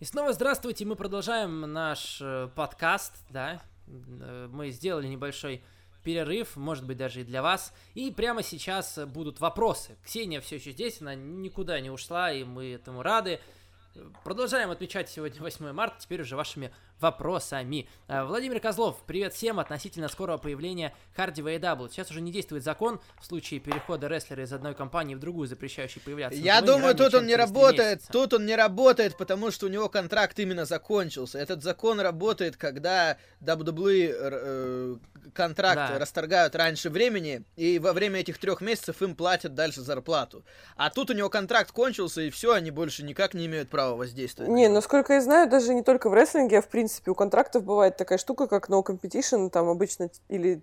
И снова здравствуйте, мы продолжаем наш э, подкаст, да, Э, мы сделали небольшой перерыв, может быть, даже и для вас. И прямо сейчас будут вопросы. Ксения все еще здесь, она никуда не ушла, и мы этому рады. Продолжаем отмечать сегодня 8 марта, теперь уже вашими вопросами. Э, Владимир Козлов, привет всем относительно скорого появления Харди в AEW. Сейчас уже не действует закон в случае перехода рестлера из одной компании в другую, запрещающий появляться. Я думаю, тут он не работает, тут он не работает, потому что у него контракт именно закончился. Этот закон работает, когда WWE э, контракт да. расторгают раньше времени, и во время этих трех месяцев им платят дальше зарплату. А тут у него контракт кончился, и все, они больше никак не имеют права воздействовать. Не, насколько я знаю, даже не только в рестлинге, а в принципе у контрактов бывает такая штука, как no competition, там обычно или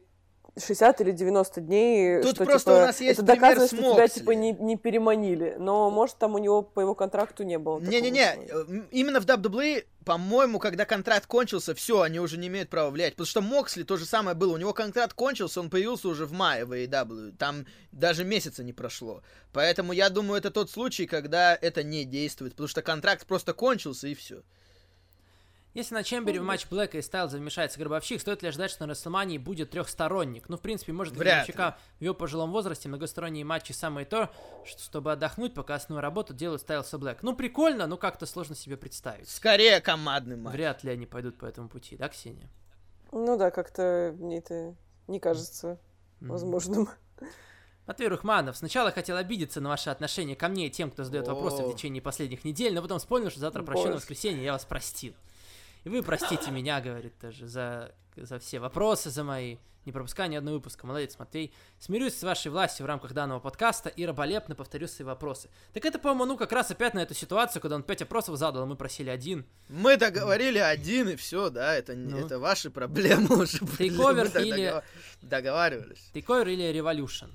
60 или 90 дней, Тут что, просто типа, у нас есть это доказывает, что тебя, типа, не, не переманили. Но, может, там у него по его контракту не было Не-не-не, именно в WWE, по-моему, когда контракт кончился, все, они уже не имеют права влиять. Потому что Моксли то же самое было. У него контракт кончился, он появился уже в мае в AEW. Там даже месяца не прошло. Поэтому я думаю, это тот случай, когда это не действует. Потому что контракт просто кончился и все. Если на Чембере в матч Блэка и Стайлза вмешается Гробовщик, стоит ли ожидать, что на Расселмании будет трехсторонник? Ну, в принципе, может, для Гробовщика в его пожилом возрасте многосторонние матчи самое то, что, чтобы отдохнуть, пока основную работу делают Стайлз и Блэк. Ну, прикольно, но как-то сложно себе представить. Скорее командный матч. Вряд ли они пойдут по этому пути, да, Ксения? Ну да, как-то мне это не кажется mm-hmm. возможным. Матвей Рухманов, сначала хотел обидеться на ваше отношение ко мне и тем, кто задает вопросы в течение последних недель, но потом вспомнил, что завтра прощенное воскресенье, я вас простил. И вы простите меня, говорит тоже, за, за все вопросы, за мои не пропуская ни одного выпуска. Молодец, Матвей. Смирюсь с вашей властью в рамках данного подкаста и раболепно повторю свои вопросы. Так это, по-моему, ну как раз опять на эту ситуацию, когда он пять опросов задал, а мы просили один. Мы договорили один, и все, да, это, ну. это ваши проблемы уже были. Тейковер или... Договаривались. Тейковер или Revolution?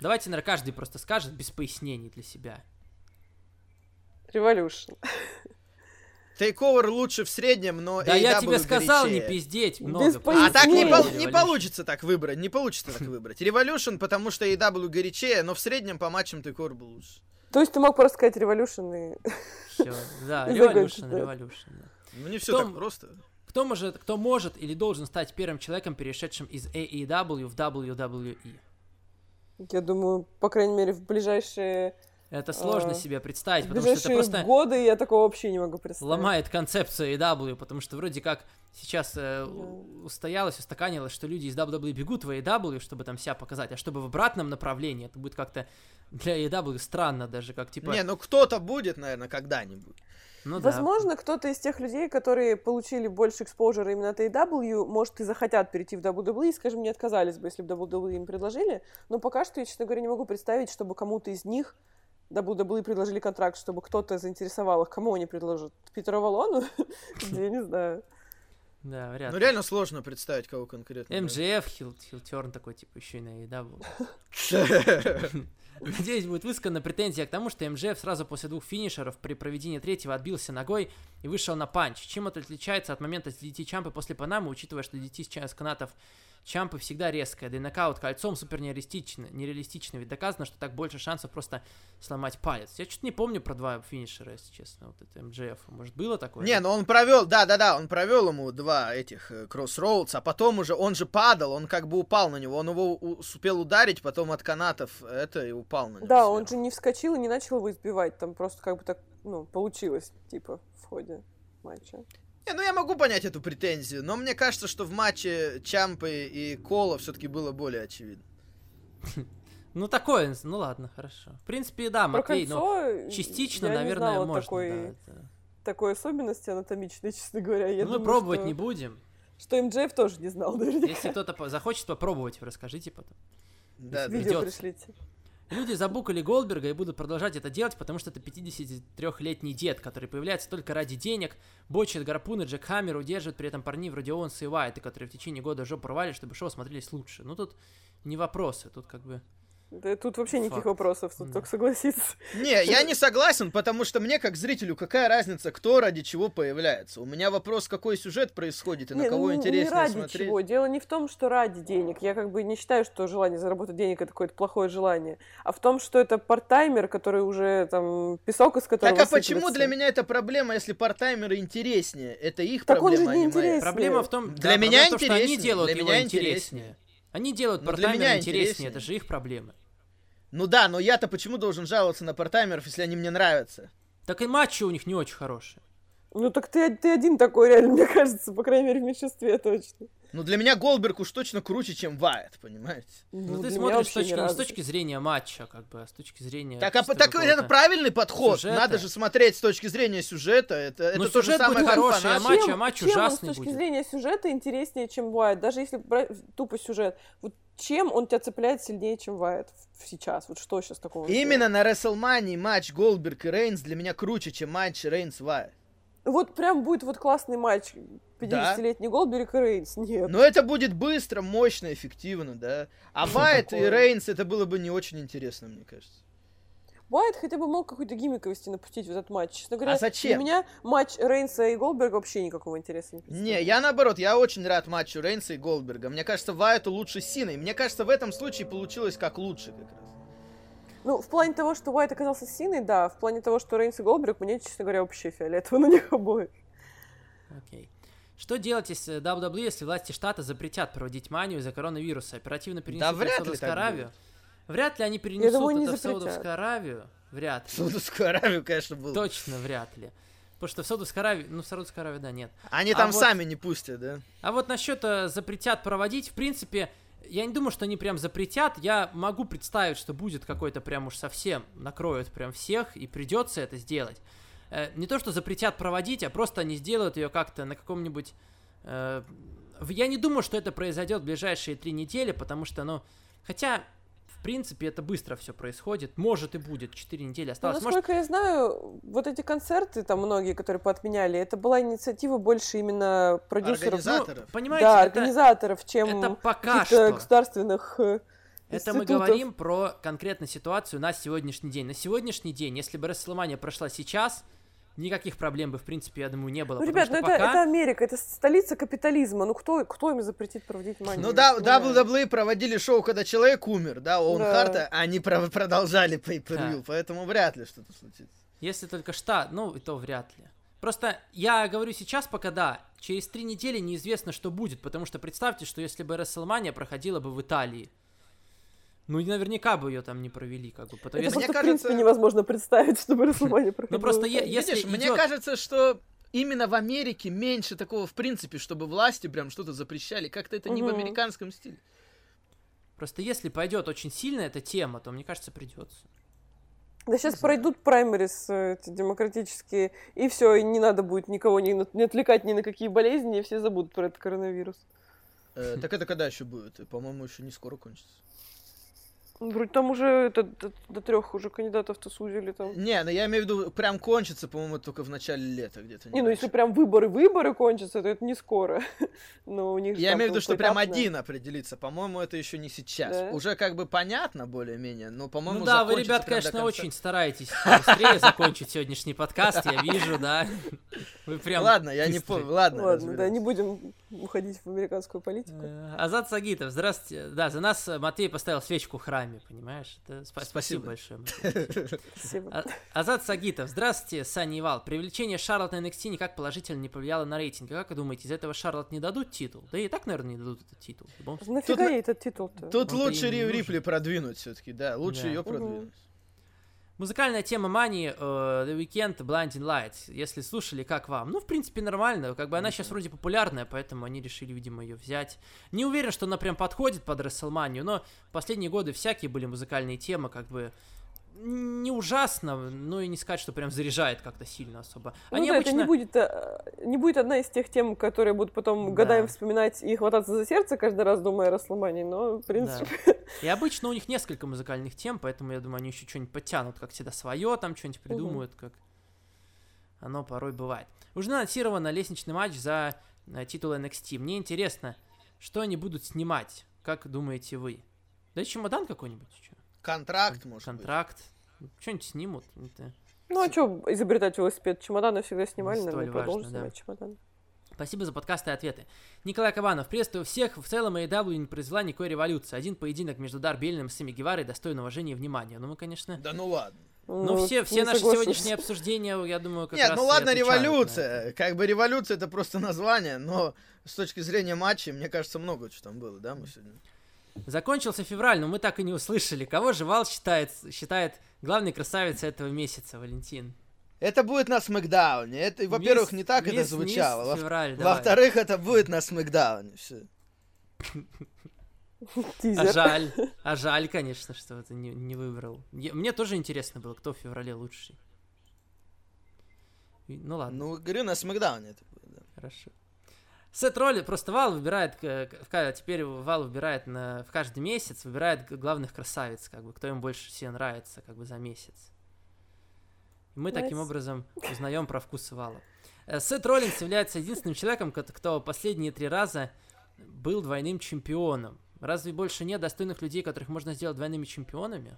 Давайте, наверное, каждый просто скажет без пояснений для себя. Revolution. Тейковер лучше в среднем, но Да я тебе сказал горячее. не пиздеть много. А так не, пол, не получится так выбрать, не получится так выбрать. Revolution, потому что AW горячее, но в среднем по матчам Тейковер был лучше. То есть ты мог просто сказать Revolution и... Все, да, Revolution, Revolution. Ну не все так просто. Кто может, кто может или должен стать первым человеком, перешедшим из AEW в WWE? Я думаю, по крайней мере, в ближайшие это сложно а, себе представить, потому что это просто... годы я такого вообще не могу представить. Ломает концепцию AW, потому что вроде как сейчас э, yeah. устоялось, устаканилось, что люди из WWE бегут в AW, чтобы там себя показать, а чтобы в обратном направлении, это будет как-то для AW странно даже, как типа... Не, ну кто-то будет, наверное, когда-нибудь. Ну, Возможно, да. кто-то из тех людей, которые получили больше экспожера именно от AW, может, и захотят перейти в WWE, скажем, не отказались бы, если бы WWE им предложили. Но пока что я, честно говоря, не могу представить, чтобы кому-то из них WWE предложили контракт, чтобы кто-то заинтересовал их. Кому они предложат? Питеру Валону? Я не знаю. Да, вряд Ну, реально сложно представить, кого конкретно. МЖФ, Хил, Хилтерн такой, типа, еще и на EW. Надеюсь, будет высказана претензия к тому, что МЖФ сразу после двух финишеров при проведении третьего отбился ногой и вышел на панч. Чем это отличается от момента с DT Чампы после Панамы, учитывая, что DT с канатов Чампы всегда резкая, да и нокаут кольцом супер нереалистично, нереалистично, ведь доказано, что так больше шансов просто сломать палец. Я что-то не помню про два финишера, если честно, вот это МДФ. Может, было такое? Не, ну он провел, да-да-да, он провел ему два этих кроссроудс, а потом уже, он же падал, он как бы упал на него, он его успел ударить, потом от канатов это и упал на него. Да, сверху. он же не вскочил и не начал его избивать, там просто как бы так, ну, получилось, типа, в ходе матча. Не, ну я могу понять эту претензию, но мне кажется, что в матче Чампы и Кола все-таки было более очевидно. Ну, такое, ну ладно, хорошо. В принципе, да, Матвей, но частично, наверное, можно. Такой особенности анатомичной, честно говоря. Я ну, мы пробовать не будем. Что МДФ тоже не знал, наверняка. Если кто-то захочет попробовать, расскажите потом. Да, видео пришлите. Люди забукали Голдберга и будут продолжать это делать, потому что это 53-летний дед, который появляется только ради денег, бочит гарпуны, Джек Хаммер удерживает при этом парней вроде Оуэнса и Уайта, которые в течение года жопу порвали, чтобы шоу смотрелись лучше. Ну тут не вопросы, тут как бы Да, тут вообще никаких Факт. вопросов, тут да. только согласиться. Не, я не согласен, потому что мне, как зрителю, какая разница, кто ради чего появляется? У меня вопрос, какой сюжет происходит и не, на кого ну, интереснее не ради смотреть. чего. Дело не в том, что ради денег. Я как бы не считаю, что желание заработать денег это какое-то плохое желание, а в том, что это партаймер, который уже там песок из которого Так а почему для меня это проблема, если партаймеры интереснее? Это их так проблема, он же не, не моя. Проблема в том, для да, меня интереснее. что они делают для его меня интереснее. интереснее. Они делают партаймеры интереснее, интереснее, это же их проблемы. Ну да, но я-то почему должен жаловаться на партаймеров, если они мне нравятся? Так и матчи у них не очень хорошие. Ну так ты, ты один такой, реально, мне кажется, по крайней мере, в меньшинстве точно. Ну для меня Голдберг уж точно круче, чем Вайт, понимаете? Ну, ну ты смотришь с точки, с точки зрения матча, как бы, а с точки зрения... Так, а так это правильный подход. Сюжета. Надо же смотреть с точки зрения сюжета. Это, ну, это то же самое, будет хороший, а матч, а матч чем ужасный он с точки будет. зрения сюжета интереснее, чем Вайт? Даже если брать тупо сюжет. Вот чем он тебя цепляет сильнее, чем Вайт сейчас? Вот что сейчас такого? Именно на Рестлмании матч Голдберг и Рейнс для меня круче, чем матч Рейнс-Вайт. Вот прям будет вот классный матч. 50-летний да. Голдберг и Рейнс. Нет. Но это будет быстро, мощно, эффективно, да. А Вайт и Рейнс это было бы не очень интересно, мне кажется. Уайт хотя бы мог какой-то гиммиковости напустить в этот матч. Честно говоря, а зачем? для меня матч Рейнса и Голдберга вообще никакого интереса не представляет. Не, я наоборот, я очень рад матчу Рейнса и Голдберга. Мне кажется, Вайту лучше Синой. Мне кажется, в этом случае получилось как лучше как раз. Ну, в плане того, что Уайт оказался Синой, да. В плане того, что Рейнс и Голдберг, мне, честно говоря, вообще фиолетово на них обоих. Окей. Okay. Что делать, если WWE, если власти штата запретят проводить манию из-за коронавируса? Оперативно перенесут да, вряд в Саудовскую Аравию? Будет. Вряд ли они перенесут думаю, это в Саудовскую Аравию. Вряд ли. Саудовскую Аравию, конечно, было. Точно вряд ли. Потому что в Саудовской Аравии, ну, в Саудовской Аравии, да, нет. Они а там вот, сами не пустят, да? А вот насчет э, запретят проводить, в принципе, я не думаю, что они прям запретят. Я могу представить, что будет какой-то прям уж совсем накроют прям всех, и придется это сделать. Э, не то, что запретят проводить, а просто они сделают ее как-то на каком-нибудь... Э, я не думаю, что это произойдет в ближайшие три недели, потому что, ну... Хотя, в принципе, это быстро все происходит. Может и будет. Четыре недели ну, осталось. Ну, насколько Может... я знаю, вот эти концерты, там многие, которые поотменяли, это была инициатива больше именно продюсеров. Организаторов. Ну, понимаете, да, это, организаторов, чем это пока что. государственных э, это мы говорим про конкретную ситуацию на сегодняшний день. На сегодняшний день, если бы Расселмания прошла сейчас, никаких проблем бы, в принципе, я думаю, не было. Ну, ребят, ну пока... это, это Америка, это столица капитализма. Ну, кто, кто им запретит проводить манию? Ну, да, WWE проводили шоу, когда человек умер, да, у да. Харта, а они про- продолжали pay per да. поэтому вряд ли что-то случится. Если только штат, ну, и то вряд ли. Просто я говорю сейчас пока да, через три недели неизвестно, что будет, потому что представьте, что если бы WrestleMania проходила бы в Италии, ну, и наверняка бы ее там не провели, как бы. Потому... Это просто, кажется... в принципе, невозможно представить, чтобы Расселмания проходила. Ну, просто если Видишь, мне кажется, что именно в Америке меньше такого, в принципе, чтобы власти прям что-то запрещали. Как-то это не в американском стиле. Просто если пойдет очень сильно эта тема, то, мне кажется, придется. Да сейчас пройдут праймерис эти демократические, и все, и не надо будет никого не, не отвлекать ни на какие болезни, и все забудут про этот коронавирус. Э, так это когда еще будет? По-моему, еще не скоро кончится. Вроде там уже это, до, до трех уже кандидатов-то сузили там. Не, ну я имею в виду, прям кончится, по-моему, только в начале лета где-то. Не, не ну если прям выборы-выборы кончатся, то это не скоро. Но у них Я имею в виду, что прям один определится. По-моему, это еще не сейчас. Да? Уже как бы понятно более-менее, но, по-моему, Ну да, вы, ребят, конечно, очень стараетесь быстрее закончить сегодняшний подкаст, я вижу, да. Вы прям Ладно, я не помню, ладно. Ладно, да, не будем уходить в американскую политику. Э, Азат Сагитов, здравствуйте. Да, за нас Матвей поставил свечку в храме понимаешь? Это спа- спасибо. спасибо большое. Спасибо. А- Азат Сагитов, здравствуйте, Саня Ивал. Привлечение Шарлотт на NXT никак положительно не повлияло на рейтинг. Как вы думаете, из этого Шарлотт не дадут титул? Да и так, наверное, не дадут этот титул. Нафига ей этот титул-то? Тут лучше Рипли продвинуть все-таки, да, лучше ее продвинуть. Музыкальная тема Мани, uh, The Weeknd, Blinding Lights. Если слушали, как вам? Ну, в принципе, нормально. Как бы она сейчас вроде популярная, поэтому они решили, видимо, ее взять. Не уверен, что она прям подходит под WrestleMania, но последние годы всякие были музыкальные темы, как бы не ужасно, но и не сказать, что прям заряжает как-то сильно особо. Ну Они да, обычно... это не будет, э, не будет одна из тех тем, которые будут потом да. годами вспоминать и хвататься за сердце каждый раз, думая о Расселмане, но, в принципе... Да. И обычно у них несколько музыкальных тем, поэтому я думаю, они еще что-нибудь подтянут, как всегда, свое там что-нибудь придумают, угу. как оно порой бывает. Уже анонсировано лестничный матч за э, титул NXT. Мне интересно, что они будут снимать, как думаете вы? Да чемодан какой-нибудь? Контракт, может Контракт. Что-нибудь снимут. Это... Ну, а что изобретать велосипед? Чемоданы всегда снимали, наверное, продолжат снимать да. чемоданы. Спасибо за подкасты и ответы. Николай Кабанов, приветствую всех. В целом AEW не произвела никакой революции. Один поединок между Дарби Эллином и Сами Геварой достоин уважения и внимания. Ну, мы, конечно... Да ну ладно. Ну, ну все, все наши соглашусь. сегодняшние обсуждения, я думаю, как Нет, раз ну ладно, революция. Как бы революция это просто название, но с точки зрения матча, мне кажется, много чего там было, да, мы сегодня. Закончился февраль, но мы так и не услышали. Кого же Вал считает, считает главной красавицей этого месяца, Валентин? Это будет на Смакдауне. Это, во-первых, не так это звучало. Во- во-вторых, это будет на Смакдауне. Все. А жаль. А жаль, конечно, что это не, не выбрал. Мне тоже интересно было, кто в феврале лучший. Ну ладно. Ну, говорю, на Смакдауне это будет, да. Хорошо. Сет роли просто Вал выбирает, теперь Вал выбирает на, в каждый месяц, выбирает главных красавиц, как бы, кто им больше всего нравится, как бы, за месяц. И мы nice. таким образом узнаем про вкус Вала. Э, Сет Роллинс является единственным человеком, кто последние три раза был двойным чемпионом. Разве больше нет достойных людей, которых можно сделать двойными чемпионами?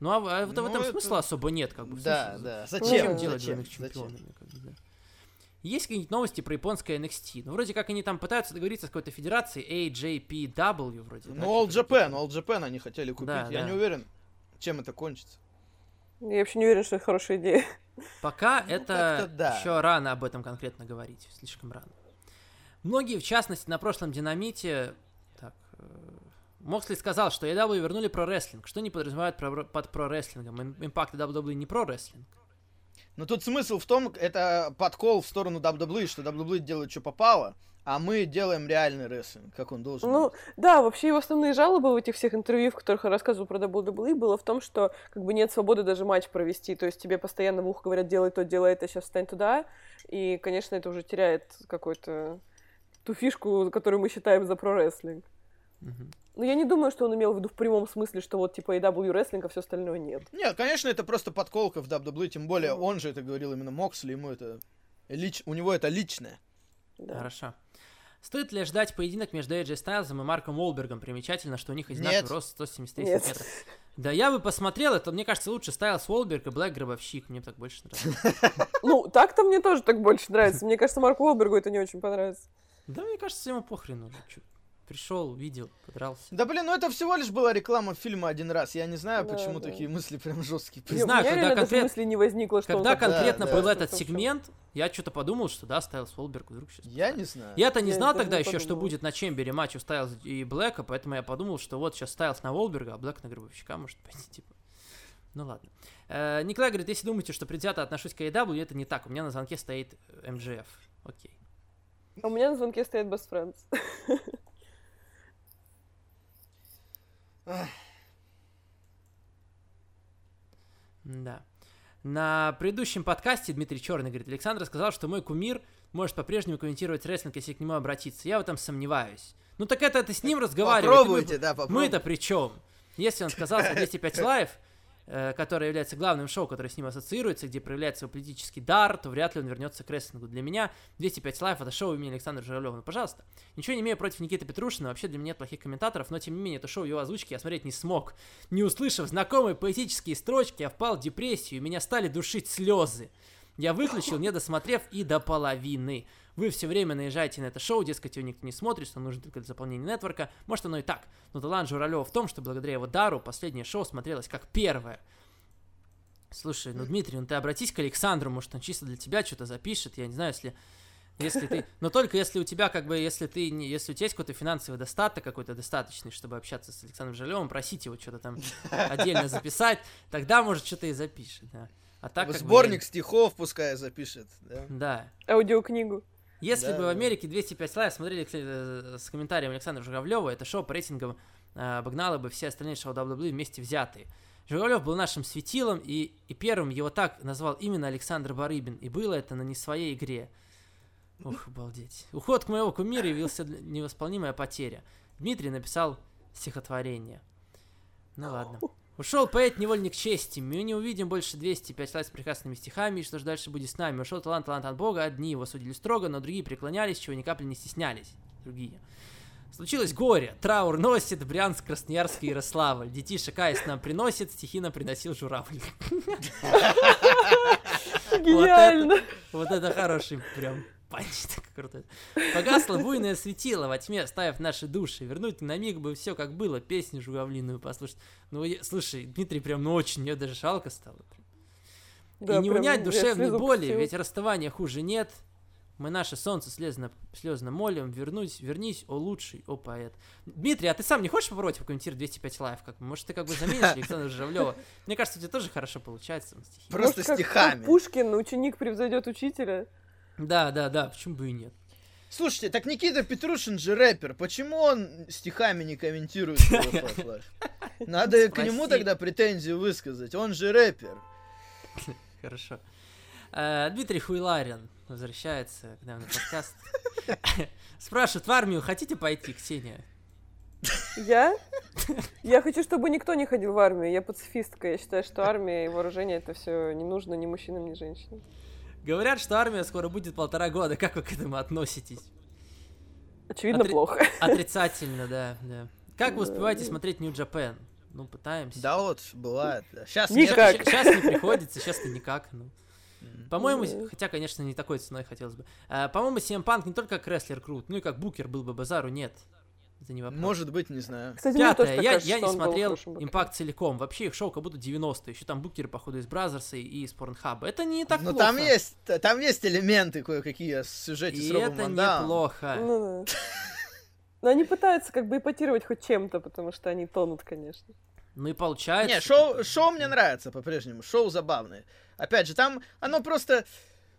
Ну, а, а ну, в этом это... смысла особо нет, как бы. Да, смысле, да. Зачем? Зачем делать зачем? двойных чемпионами? Зачем? Как бы, да. Есть какие-нибудь новости про японское NXT? Ну, вроде как они там пытаются договориться с какой-то федерацией, AJPW вроде. Ну, All Japan, All Japan они хотели купить. Да, Я да. не уверен, чем это кончится. Я вообще не уверен, что это хорошая идея. Пока ну, это да. еще рано об этом конкретно говорить, слишком рано. Многие, в частности, на прошлом динамите, так, э, Моксли сказал, что AW вернули про рестлинг. Что они подразумевают про, под про рестлингом? Импакт WWE не про рестлинг. Но тут смысл в том, это подкол в сторону WWE, что WWE делает, что попало, а мы делаем реальный рестлинг, как он должен Ну, быть. да, вообще его основные жалобы в этих всех интервью, в которых я рассказывал про WWE, было в том, что как бы нет свободы даже матч провести, то есть тебе постоянно в ухо говорят, делай то, делай это, сейчас встань туда, и, конечно, это уже теряет какую-то ту фишку, которую мы считаем за про-рестлинг. Ну, я не думаю, что он имел в виду в прямом смысле, что вот типа AW рестлинг, а все остальное нет. Нет, конечно, это просто подколка в WWE, тем более mm. он же это говорил именно Моксли, ему это лич... у него это личное. Да. Хорошо. Стоит ли ждать поединок между AJ Стайлзом и Марком Уолбергом? Примечательно, что у них одинаковый Нет. рост 173 Нет. сантиметра. Да я бы посмотрел, это, мне кажется, лучше Стайлз Уолберг и Блэк Гробовщик. Мне так больше нравится. Ну, так-то мне тоже так больше нравится. Мне кажется, Марку Уолбергу это не очень понравится. Да, мне кажется, ему похрен уже. Пришел, увидел, подрался. Да блин, ну это всего лишь была реклама фильма один раз. Я не знаю, да, почему да. такие мысли прям жесткие. Не знаю, когда конкретно мысли не возникло, что когда конкретно да, был да. этот сегмент, я что-то подумал, что да, Стайлс Волберг вдруг сейчас. Я не знаю. Я-то не я знал тогда еще, что будет на Чембере матч у Стайлс и Блэка, поэтому я подумал, что вот сейчас Стайлс на Волберга, а Блэк на Гробовщика может пойти, типа. Ну ладно. Э, Николай говорит, если думаете, что предвзято отношусь к AEW, это не так. У меня на звонке стоит МЖФ. Окей. А у меня на звонке стоит Best Friends. Да. На предыдущем подкасте Дмитрий Черный говорит, Александр сказал, что мой кумир может по-прежнему комментировать рестлинг, если к нему обратиться. Я в этом сомневаюсь. Ну так это ты с ним разговариваешь. Попробуйте, мы, да, попробуйте. Мы-то при чем? Если он сказал, что 205 Live, которое является главным шоу, которое с ним ассоциируется, где проявляется его поэтический дар, то вряд ли он вернется к рестлингу. Для меня 205 Live это шоу имени Александра Журавлева. Ну, пожалуйста. Ничего не имею против Никиты Петрушина, вообще для меня нет плохих комментаторов, но тем не менее это шоу его озвучки я смотреть не смог. Не услышав знакомые поэтические строчки, я впал в депрессию, и меня стали душить слезы. Я выключил, не досмотрев и до половины. Вы все время наезжаете на это шоу, дескать, его никто не смотрит, что нужно только для заполнения network а. Может, оно и так. Но талант Журавлева в том, что благодаря его дару последнее шоу смотрелось как первое. Слушай, ну, Дмитрий, ну ты обратись к Александру, может, он чисто для тебя что-то запишет, я не знаю, если... Если ты, но только если у тебя как бы, если ты, не, если у тебя есть какой-то финансовый достаток какой-то достаточный, чтобы общаться с Александром Жалевым, просить его что-то там отдельно записать, тогда может что-то и запишет, да. А так Сборник бы, стихов пускай запишет, да. Да. Аудиокнигу. Если да, бы в Америке 205 Live смотрели э, с комментарием Александра Журавлева, это шоу по рейтингам э, обогнало бы все остальные шоу WWE вместе взятые. Журавлев был нашим светилом, и, и первым его так назвал именно Александр Барыбин, и было это на не своей игре. Ух, обалдеть. Уход моего кумира явился невосполнимая потеря. Дмитрий написал стихотворение. Ну ладно. Ушел поэт-невольник чести. Мы не увидим больше 205 Live с прекрасными стихами, и что же дальше будет с нами? Ушел талант, талант от Бога. Одни его судили строго, но другие преклонялись, чего ни капли не стеснялись. Другие. Случилось горе, траур носит Брянск, Красноярск и Ярославль. Детишек Аист нам приносит, стихи нам приносил журавль. Гениально. Вот это хороший прям панч, так круто. Погасло буйное светило во тьме, ставив наши души. Вернуть на миг бы все как было, песню журавлиную послушать. Ну, слушай, Дмитрий прям, ну очень, мне даже жалко стало. Да, и не унять душевной боли, ведь расставания хуже нет. Мы наше солнце слезно, слезно молим, вернуть, вернись, о лучший, о поэт. Дмитрий, а ты сам не хочешь попробовать покомментировать 205 Live? Как, может, ты как бы заменишь Александра Журавлева? Мне кажется, у тебя тоже хорошо получается. Просто может, стихами. Как, как Пушкин, ученик превзойдет учителя. Да, да, да, почему бы и нет. Слушайте, так Никита Петрушин же рэпер. Почему он стихами не комментирует Надо к нему тогда претензии высказать. Он же рэпер. Хорошо. Э, Дмитрий Хуйларин возвращается к нам на подкаст. Спрашивает, в армию хотите пойти, Ксения? Я? Я хочу, чтобы никто не ходил в армию. Я пацифистка. Я считаю, что армия и вооружение это все не нужно ни мужчинам, ни женщинам. Говорят, что армия скоро будет полтора года. Как вы к этому относитесь? Очевидно, Отри... плохо. Отрицательно, да, да. Как вы успеваете смотреть New Japan? Ну, пытаемся. Да вот, бывает. Сейчас никак. Нет, сейчас не приходится, сейчас-то никак. Ну. По-моему, хотя, конечно, не такой ценой хотелось бы. А, по-моему, CM Punk не только как рестлер крут, ну и как букер был бы базару, нет. Это не вопрос. Может быть, не знаю. Кстати, Пятое, я, кажется, я не смотрел Импакт целиком. Вообще их шоу как будто 90 Еще там букеры, походу, из Бразерса и из Порнхаба. Это не так Но ну, плохо. там есть, там есть элементы кое-какие в сюжете и с Робом это неплохо. Ну, Но они пытаются как бы эпатировать хоть чем-то, потому что они тонут, конечно. Ну и получается. Не, шоу, шоу мне нравится по-прежнему. Шоу забавное. Опять же, там оно просто,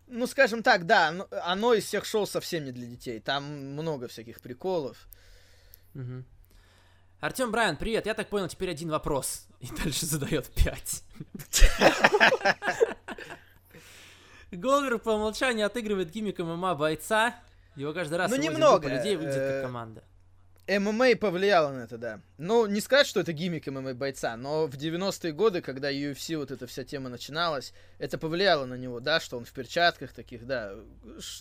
ну скажем так, да, оно из всех шоу совсем не для детей. Там много всяких приколов. Угу. Артем Брайан, привет. Я так понял, теперь один вопрос. И дальше задает пять. Голвер по умолчанию отыгрывает гиммик ММА бойца. Его каждый раз ну, немного. людей выглядит как э, команда. ММА повлияло на это, да. Ну, не сказать, что это гиммик ММА бойца, но в 90-е годы, когда UFC вот эта вся тема начиналась, это повлияло на него, да, что он в перчатках таких, да.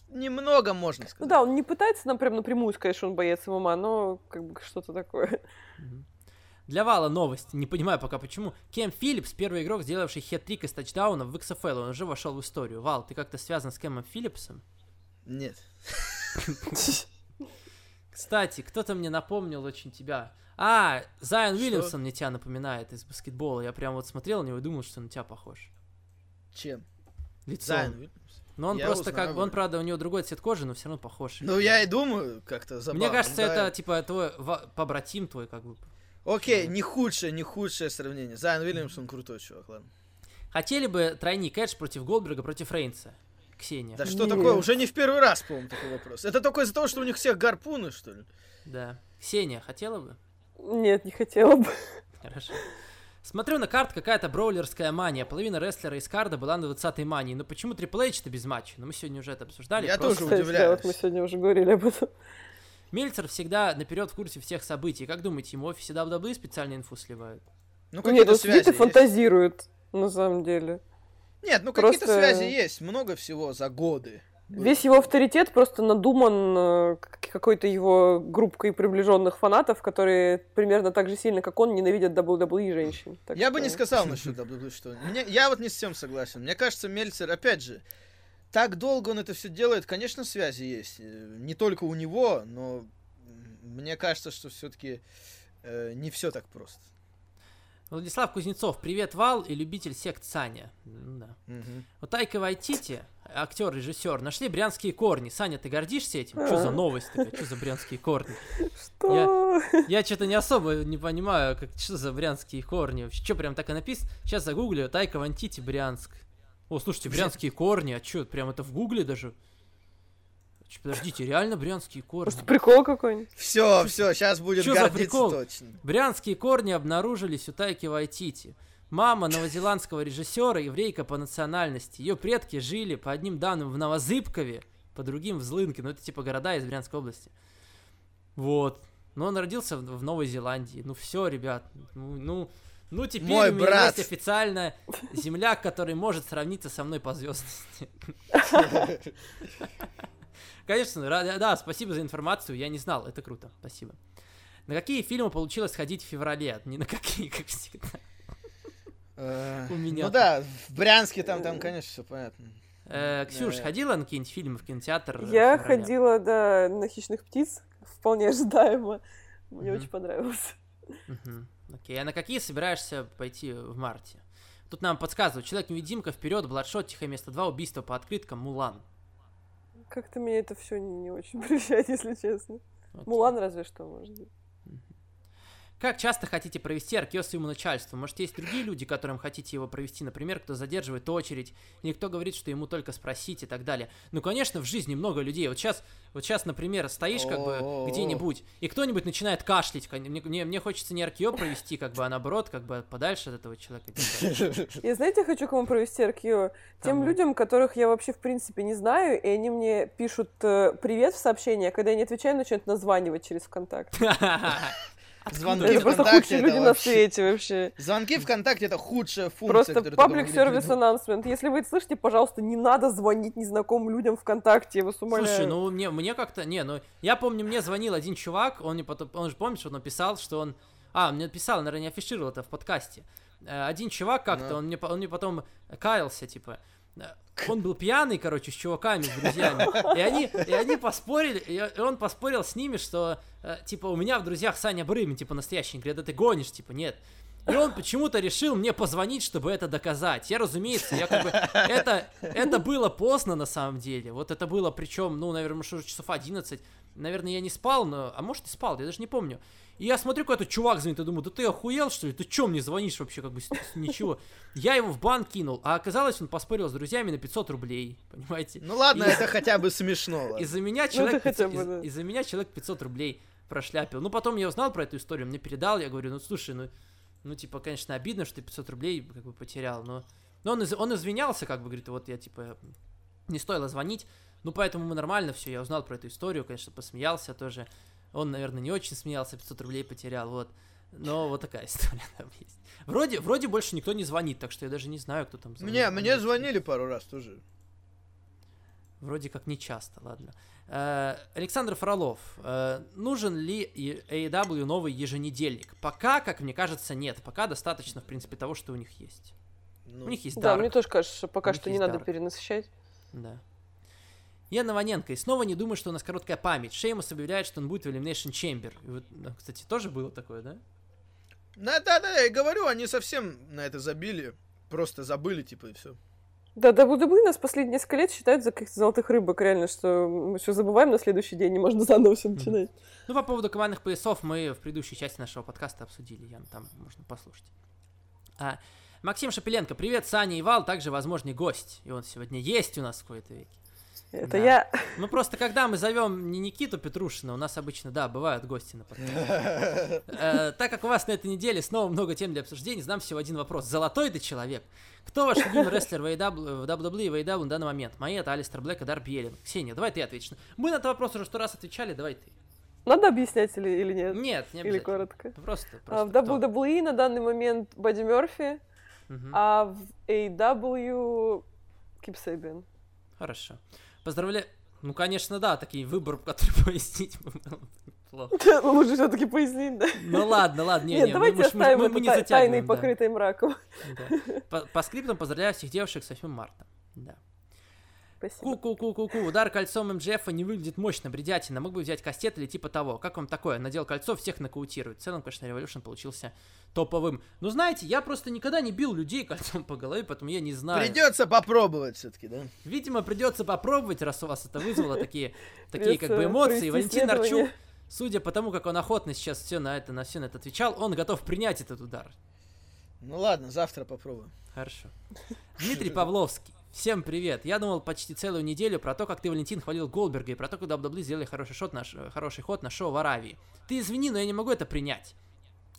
Немного можно сказать. Ну да, он не пытается нам прям напрямую сказать, что он боец ММА, но как бы что-то такое. Для Вала новость, не понимаю пока почему. Кем Филлипс, первый игрок, сделавший хет-трик из тачдауна в XFL, он уже вошел в историю. Вал, ты как-то связан с Кэмом Филлипсом? Нет. Кстати, кто-то мне напомнил очень тебя. А, Зайон Уильямсон мне тебя напоминает из баскетбола. Я прям вот смотрел на него и думал, что на тебя похож. Чем? Лицом. Зайон но он я просто узнаю. как, он, правда, у него другой цвет кожи, но все равно похож. Ну, я и думаю, как-то забавно. Мне кажется, да. это, типа, твой побратим твой, как бы. Окей, не худшее, не худшее сравнение. Зайон Уильямсон крутой чувак, ладно. Хотели бы тройник Эдж против Голдберга против Рейнса? Ксения. Да что Нет. такое? Уже не в первый раз, по-моему, такой вопрос. Это только из-за того, что у них всех гарпуны, что ли? Да. Ксения, хотела бы? Нет, не хотела бы. Хорошо. Смотрю на карт, какая-то броулерская мания. Половина рестлера из карда была на 20-й мании. Но почему Triple H-то без матча? Ну, мы сегодня уже это обсуждали. Я Просто... тоже удивляюсь. Да, вот мы сегодня уже говорили об этом. Мельцер всегда наперед в курсе всех событий. Как думаете, ему в офисе WWE специальную инфу сливают? Ну, какие-то Нет, связи есть. фантазирует, на самом деле. Нет, ну просто... какие-то связи есть, много всего за годы. Весь его авторитет просто надуман э, какой-то его группкой приближенных фанатов, которые примерно так же сильно, как он, ненавидят WWE женщин. Так я что... бы не сказал насчет WWE, что... Мне, я вот не с тем согласен. Мне кажется, Мельцер, опять же, так долго он это все делает, конечно, связи есть. Э, не только у него, но мне кажется, что все-таки э, не все так просто. Владислав Кузнецов, привет, Вал и любитель сект Саня. Да. Угу. Вот Тайка Вайтити, актер, режиссер, нашли брянские корни. Саня, ты гордишься этим? Что за новость такая? Что за брянские корни? Что? Я, я что-то не особо не понимаю, как, что за брянские корни. Что прям так и написано? Сейчас загуглю, Тайка Вантити, Брянск. О, слушайте, брянские корни, а что, прям это в гугле даже? Подождите, реально брянские корни? Может, прикол какой-нибудь? Все, все, сейчас будет Что гордиться за прикол? точно. Брянские корни обнаружились у Тайки Вайтити. Мама новозеландского режиссера, еврейка по национальности. Ее предки жили, по одним данным, в Новозыбкове, по другим в Злынке. Ну, это типа города из Брянской области. Вот. Но он родился в, в Новой Зеландии. Ну, все, ребят. Ну, ну, ну теперь Мой у меня брат. есть официально земляк, который может сравниться со мной по звездности. Конечно, да, спасибо за информацию, я не знал, это круто, спасибо. На какие фильмы получилось ходить в феврале? Не на какие, как всегда. Э, У меня. Ну да, в Брянске там, там, конечно, все понятно. Э, Ксюш, ходила на какие-нибудь фильмы в кинотеатр? Я ходила, да, на «Хищных птиц», вполне ожидаемо. Мне очень понравилось. Окей, а на какие собираешься пойти в марте? Тут нам подсказывают. Человек-невидимка, вперед, Бладшот, Тихое место 2, убийство по открыткам, Мулан. Как-то меня это все не, не очень прельщает, если честно. Окей. Мулан разве что, может быть. Как часто хотите провести аркео своему начальству? Может, есть другие люди, которым хотите его провести, например, кто задерживает очередь, или кто говорит, что ему только спросить и так далее. Ну, конечно, в жизни много людей. Вот сейчас, вот сейчас, например, стоишь как бы где-нибудь, и кто-нибудь начинает кашлять. Мне, мне, мне хочется не аркео провести, как бы, а наоборот, как бы подальше от этого человека. Я, знаете, хочу кому провести аркео? Тем людям, которых я вообще, в принципе, не знаю, и они мне пишут э, привет в сообщение, а когда я не отвечаю, начинают названивать через ВКонтакт. Звонки это просто худшие люди на свете вообще. Звонки ВКонтакте это худшая функция. Просто public service announcement. Если вы это слышите, пожалуйста, не надо звонить незнакомым людям ВКонтакте, я вас умоляю. Слушай, ну мне, мне как-то, не, ну я помню, мне звонил один чувак, он, мне потом, он же помнишь, он написал, что он, а, он мне написал, наверное, не афишировал это в подкасте. Э, один чувак как-то, ну. он, мне, он мне потом каялся, типа, он был пьяный, короче, с чуваками, с друзьями. И они, и они поспорили, и он поспорил с ними, что, э, типа, у меня в друзьях Саня Брымин, типа, настоящий. Говорит, да ты гонишь, типа, нет. И он почему-то решил мне позвонить, чтобы это доказать. Я, разумеется, я как бы... Это, это было поздно, на самом деле. Вот это было, причем, ну, наверное, уже часов 11. Наверное, я не спал, но... А может, и спал, я даже не помню. И я смотрю, какой-то чувак звонит, и думаю, да ты охуел, что ли? Ты чё мне звонишь вообще, как бы, ничего. Я его в банк кинул, а оказалось, он поспорил с друзьями на 500 рублей, понимаете? Ну ладно, и... это хотя бы смешно. Из-за меня ну, человек... 500... Из- из-за меня человек 500 рублей прошляпил. Ну, потом я узнал про эту историю, мне передал, я говорю, ну, слушай, ну, ну, типа, конечно, обидно, что ты 500 рублей, как бы, потерял, но... Но он, из... он извинялся, как бы, говорит, вот я, типа, не стоило звонить, ну, поэтому мы нормально все, я узнал про эту историю, конечно, посмеялся тоже. Он, наверное, не очень смеялся, 500 рублей потерял, вот. Но вот такая история там есть. Вроде, вроде больше никто не звонит, так что я даже не знаю, кто там звонит. Мне, мне звонили пару раз тоже. Вроде как не часто, ладно. Э, Александр Фролов. Э, нужен ли AEW новый еженедельник? Пока, как мне кажется, нет. Пока достаточно, в принципе, того, что у них есть. Ну, у них есть Да, Dark. мне тоже кажется, что пока что не Dark. надо перенасыщать. Да. Я Нованенко, и снова не думаю, что у нас короткая память. Шеймус объявляет, что он будет в Elimination Chamber. И вот, ну, кстати, тоже было такое, да? Да, да, да, я говорю, они совсем на это забили. Просто забыли, типа, и все. Да, WWE нас последние несколько лет считают за каких-то золотых рыбок, реально, что мы все забываем на следующий день, и можно заново все начинать. Ну, по поводу командных поясов мы в предыдущей части нашего подкаста обсудили, Ян, там можно послушать. А, Максим Шапеленко, привет, Саня и Вал, также возможный гость. И он сегодня есть у нас в какой-то веке. Это да. я. Ну просто когда мы зовем не Никиту Петрушина, у нас обычно, да, бывают гости на подкасте. Э, так как у вас на этой неделе снова много тем для обсуждений, знам всего один вопрос. Золотой ты человек? Кто ваш любимый рестлер в WWE и в AEW на данный момент? Мои это Алистер Блэк и Дарби Еллин. Ксения, давай ты ответишь. Мы на этот вопрос уже сто раз отвечали, давай ты. Надо объяснять или, или нет? Нет, не Или коротко? Просто, просто а, В WWE на данный момент Бадди Мерфи, угу. а в AEW Кип Сейбин. Хорошо. Поздравляю. Ну, конечно, да, такие выбор, который пояснить плохо. Ну, лучше все-таки пояснить, да? Ну ладно, ладно, не, не, давайте мы, оставим мы, не затягиваем. Тайной да. покрытой мраком. По, по скриптам поздравляю всех девушек с 8 марта. Да. Спасибо. Ку-ку-ку-ку-ку. Удар кольцом МДФ не выглядит мощно, бредятина. Мог бы взять кастет или типа того. Как вам такое? Надел кольцо, всех нокаутирует. В целом, конечно, Revolution получился топовым. Ну, знаете, я просто никогда не бил людей кольцом по голове, поэтому я не знаю. Придется попробовать все-таки, да? Видимо, придется попробовать, раз у вас это вызвало такие, такие как бы эмоции. Валентин Арчук, судя по тому, как он охотно сейчас все на это, на все на это отвечал, он готов принять этот удар. Ну ладно, завтра попробую. Хорошо. Дмитрий Павловский. Всем привет! Я думал почти целую неделю про то, как ты, Валентин, хвалил Голдберга и про то, когда WWE сделали хороший, шот на, хороший ход на шоу в Аравии. Ты извини, но я не могу это принять.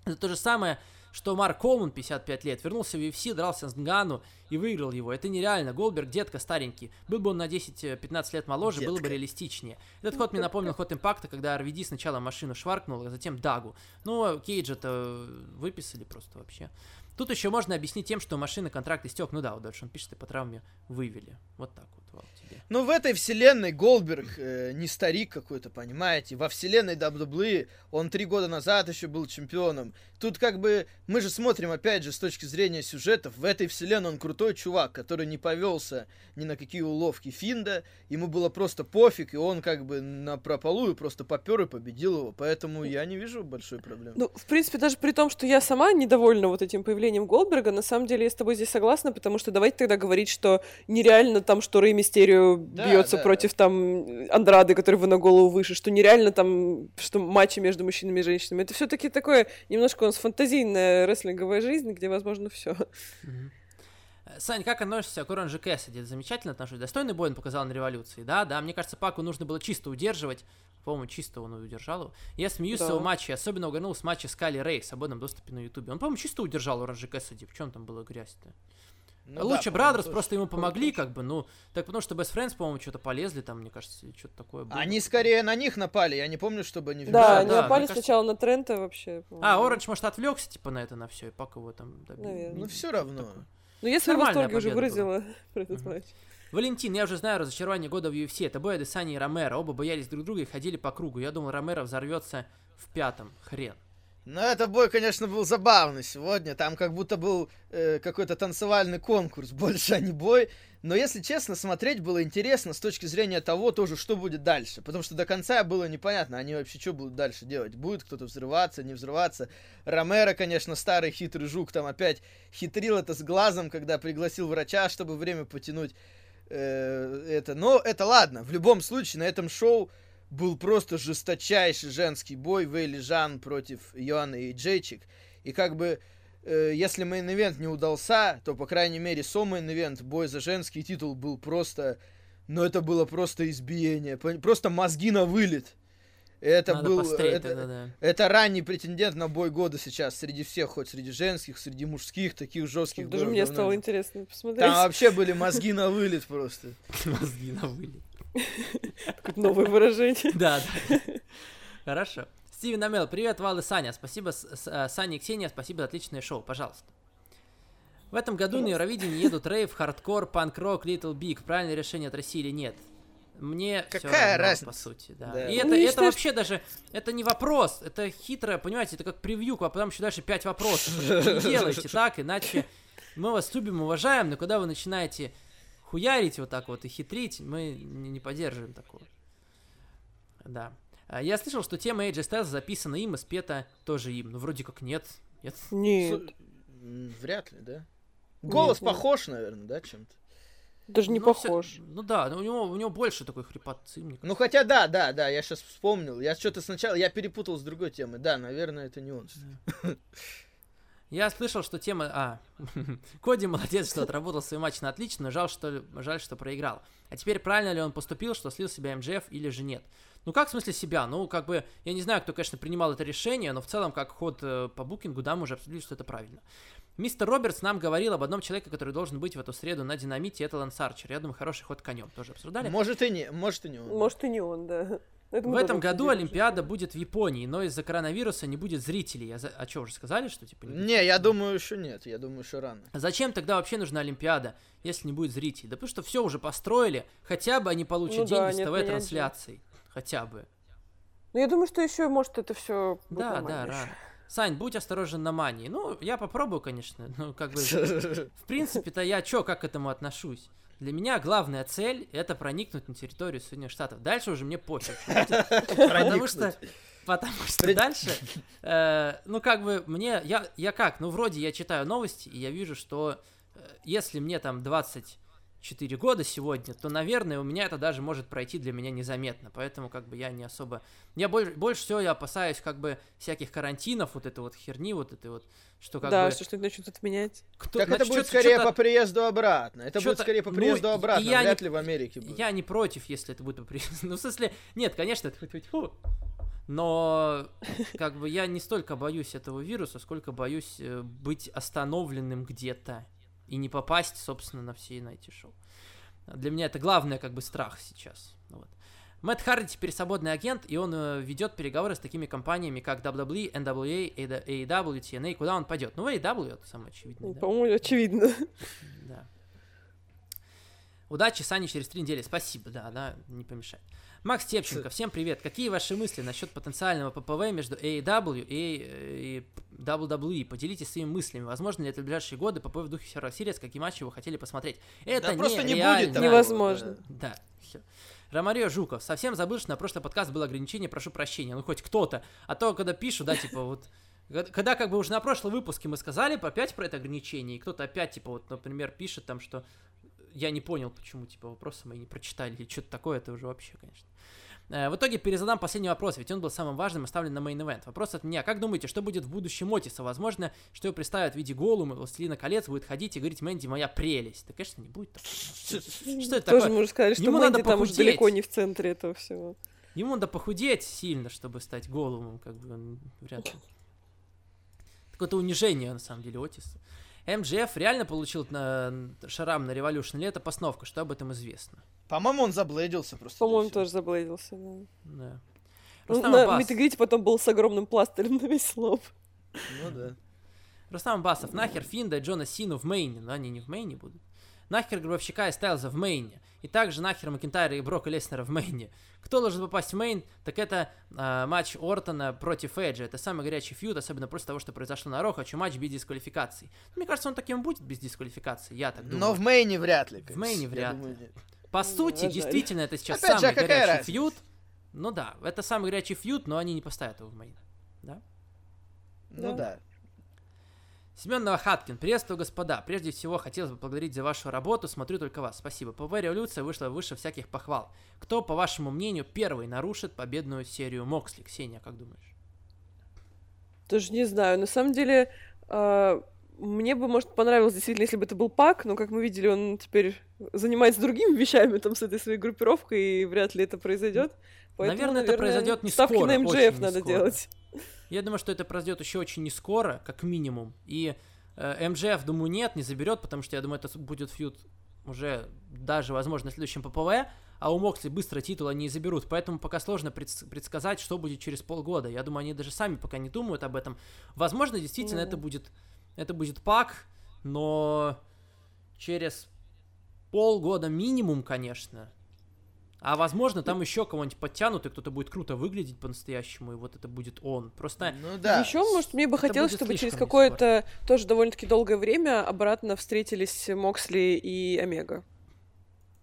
Это то же самое, что Марк Колман, 55 лет, вернулся в UFC, дрался с Нгану и выиграл его. Это нереально. Голдберг, детка старенький. Был бы он на 10-15 лет моложе, детка. было бы реалистичнее. Этот ход мне напомнил ход импакта, когда RVD сначала машину шваркнул, а затем Дагу. Ну, Кейджа-то выписали просто вообще. Тут еще можно объяснить тем, что машины контракт истек. Ну да, вот дальше он пишет, и по травме вывели. Вот так вот, Вал, тебе. Ну, в этой вселенной Голдберг э, не старик какой-то, понимаете? Во вселенной WWE он три года назад еще был чемпионом. Тут как бы мы же смотрим, опять же, с точки зрения сюжетов. В этой вселенной он крутой чувак, который не повелся ни на какие уловки Финда. Ему было просто пофиг, и он как бы на прополую просто попер и победил его. Поэтому я не вижу большой проблемы. Ну, в принципе, даже при том, что я сама недовольна вот этим появлением Голдберга, на самом деле я с тобой здесь согласна, потому что давайте тогда говорить, что нереально там, что Рэй Мистерио да, бьется да. против там Андрады, который вы на голову выше, что нереально там, что матчи между мужчинами и женщинами. Это все-таки такое немножко у нас фантазийная рестлинговая жизнь, где возможно все. Сань, как относишься к Оранжу Кэссиди? Замечательно отношусь. Достойный бой он показал на революции, да, да. Мне кажется, Паку нужно было чисто удерживать. По-моему, чисто он удержал его. Я смеюсь да. с его матча, особенно угорнул с матча с Кали Рей в свободном доступе на Ютубе. Он, по-моему, чисто удержал Оранжа Кэссиди. В чем там была грязь-то? Ну, Лучше да, Brothers просто ему помогли, как бы, ну, так потому что Best Friends, по-моему, что-то полезли там, мне кажется, что-то такое было. Они скорее на них напали, я не помню, чтобы они... Да, да они да, напали сначала кажется... на Трента вообще. А, Оранж, может, отвлекся, типа, на это, на все, и Пак его там добил. Наверное. Ну, все равно. Такое. Ну, если в восторге уже выразила про этот матч. Валентин, я уже знаю разочарование года в UFC. Это бой Адесани и Ромеро. Оба боялись друг друга и ходили по кругу. Я думал, Ромеро взорвется в пятом. Хрен. Ну, это бой, конечно, был забавный сегодня. Там как будто был э, какой-то танцевальный конкурс, больше, а не бой. Но, если честно, смотреть было интересно с точки зрения того тоже, что будет дальше. Потому что до конца было непонятно, они вообще что будут дальше делать. Будет кто-то взрываться, не взрываться. Ромеро, конечно, старый хитрый жук, там опять хитрил это с глазом, когда пригласил врача, чтобы время потянуть. Э, это. Но это ладно. В любом случае, на этом шоу был просто жесточайший женский бой Вейли Жан против Йоанны и Джейчик. И как бы, э, если main event не удался, то, по крайней мере, co-main event, бой за женский титул был просто... Ну, это было просто избиение. Просто мозги на вылет. Это Надо был... Это, да, да. это ранний претендент на бой года сейчас среди всех, хоть среди женских, среди мужских, таких жестких Даже мне стало интересно посмотреть. Там вообще были мозги на вылет просто. Мозги на вылет. Какое-то новое выражение. Да, да. Хорошо. Стивен Амел, привет, Вал и Саня. Спасибо, э, Саня и Ксения, спасибо за отличное шоу, пожалуйста. В этом году на Евровидении едут рейв, хардкор, панк-рок, Little Big. Правильное решение от России или нет? Мне Какая разница? по сути, да. да. И ну, это, это вообще даже, это не вопрос, это хитрое, понимаете, это как превью, а потом еще дальше пять вопросов. Не делайте так, иначе мы вас любим, уважаем, но когда вы начинаете хуярить вот так вот и хитрить, мы не, поддерживаем такого. Да. А, я слышал, что тема AJ Styles записана им и спета тоже им. Ну, вроде как нет. Нет. Нет. Вряд ли, да? Голос нет, похож, нет. наверное, да, чем-то? Даже не ну, похож. Все, ну да, у него, у него больше такой хрипотцы, мне Ну хотя да, да, да, я сейчас вспомнил. Я что-то сначала, я перепутал с другой темой. Да, наверное, это не он. Я слышал, что тема... А, Коди молодец, что отработал свой матч на отлично, но жаль, что, жаль, что проиграл. А теперь правильно ли он поступил, что слил себя МЖФ или же нет? Ну как в смысле себя? Ну как бы, я не знаю, кто, конечно, принимал это решение, но в целом как ход э, по букингу, да, мы уже обсудили, что это правильно. Мистер Робертс нам говорил об одном человеке, который должен быть в эту среду на динамите, это Лэнс Арчер. Я думаю, хороший ход конем. Тоже обсуждали? Может и не, может и не он. Может и не он, да. Это в этом году Олимпиада будет в Японии, но из-за коронавируса не будет зрителей. Я за... А что, уже сказали, что типа не Не, я думаю, еще нет. Я думаю, еще рано. Зачем тогда вообще нужна Олимпиада, если не будет зрителей? Да потому что все уже построили. Хотя бы они получат ну, деньги да, с ТВ-трансляцией. Хотя бы. Ну, я думаю, что еще, может, это все Да, да, рано. Сань, будь осторожен на мании. Ну, я попробую, конечно. Ну, как бы, в принципе-то я чё, как к этому отношусь? Для меня главная цель это проникнуть на территорию Соединенных Штатов. Дальше уже мне пофиг. Потому что потому что дальше, э, ну как бы мне, я, я как, ну вроде я читаю новости, и я вижу, что э, если мне там 20 4 года сегодня, то, наверное, у меня это даже может пройти для меня незаметно. Поэтому, как бы, я не особо... Я больше, больше всего я опасаюсь, как бы, всяких карантинов, вот этой вот херни, вот этой вот, что как да, бы... что что-то начнут отменять. Кто, так это будет скорее по приезду обратно. Это будет скорее по приезду ну, обратно, я вряд не, ли в Америке будет. Я не против, если это будет по приезду. Ну, в смысле, нет, конечно, это... Фу. Но, как бы, я не столько боюсь этого вируса, сколько боюсь э, быть остановленным где-то и не попасть, собственно, на все на эти шоу. Для меня это главное, как бы, страх сейчас. Вот. Мэтт Харди теперь свободный агент, и он э, ведет переговоры с такими компаниями, как WWE, NWA, AEW, TNA. Куда он пойдет? Ну, AEW это самое очевидное. Да? По-моему, очевидно. Да. Удачи, Сани, через три недели. Спасибо, да, да, не помешает. Макс Тепченко, всем привет. Какие ваши мысли насчет потенциального ППВ между AEW и, и WWE? Поделитесь своими мыслями. Возможно ли это в ближайшие годы ППВ в духе Survivor Series, какие матчи вы хотели посмотреть? Это да просто не будет такого. Невозможно. Да, все. Ромарио Жуков. Совсем забыл, что на прошлый подкаст было ограничение, прошу прощения. Ну, хоть кто-то. А то, когда пишут, да, типа, вот когда как бы уже на прошлом выпуске мы сказали опять про это ограничение, и кто-то опять, типа, вот, например, пишет там, что я не понял, почему, типа, вопросы мои не прочитали или что-то такое, это уже вообще, конечно. Э, в итоге перезадам последний вопрос, ведь он был самым важным оставлен на main event. Вопрос от меня. Как думаете, что будет в будущем Отиса? Возможно, что его представят в виде голума, Властелина колец, будет ходить и говорить, Мэнди, моя прелесть. Да, конечно, не будет такого. Что это такое? Тоже можно сказать, что Мэнди там уже далеко не в центре этого всего. Ему надо похудеть сильно, чтобы стать голумом, как бы, вряд ли. Такое-то унижение, на самом деле, Отиса. MJF реально получил по шарам на Revolution, или это постановка? Что об этом известно? По-моему, он заблейдился просто. По-моему, тоже заблейдился, да. Да. Ну, на meet and greet е потом был с огромным пластырем на весь лоб. Ну да. Рустам Басов, нахер Финда и Джона Сину в main е? Но они не в main е будут. Нахер Гробовщика и Стайлза в main е. И также нахер Макентайра и Брока Леснера в main е. Кто должен попасть в main, так это э, матч Ортона против Эджа. Это самый горячий feud, особенно после того, что произошло на Raw. Хочу матч без дисквалификации. Мне кажется, он таким будет без дисквалификации, я так думаю. Но в main е вряд ли. В main е вряд ли. Думаю, По ну, сути, действительно, это сейчас Опять самый же, горячий разница? feud. Ну да, это самый горячий feud, но они не поставят его в main. Да? Ну да. да. Семен Новохаткин, приветствую, господа. Прежде всего, хотелось бы поблагодарить за вашу работу. Смотрю только вас. Спасибо. PPV Revolution вышла выше всяких похвал. Кто, по вашему мнению, первый нарушит победную серию Моксли? Ксения, как думаешь? Тоже не знаю. На самом деле, э, мне бы, может, понравилось действительно, если бы это был Пак, но, как мы видели, он теперь занимается другими вещами там с этой своей группировкой, и вряд ли это произойдет. Поэтому, наверное, наверное, это произойдет не ставки скоро. Ставки на МДФ надо скоро. делать. Я думаю, что это произойдет еще очень не скоро, как минимум. И э, МЖФ, думаю, нет, не заберет, потому что я думаю, это будет фьюд уже даже, возможно, в следующем ППВ, а у Моксли быстро титул они заберут. Поэтому пока сложно предсказать, что будет через полгода. Я думаю, они даже сами пока не думают об этом. Возможно, действительно, mm. это будет это будет пак, но через полгода минимум, конечно. А возможно, там еще кого-нибудь подтянут, и кто-то будет круто выглядеть по-настоящему, и вот это будет он. Просто. Ну да. Еще, может, мне бы хотелось, чтобы через какое-то тоже довольно-таки долгое время обратно встретились Моксли и Омега.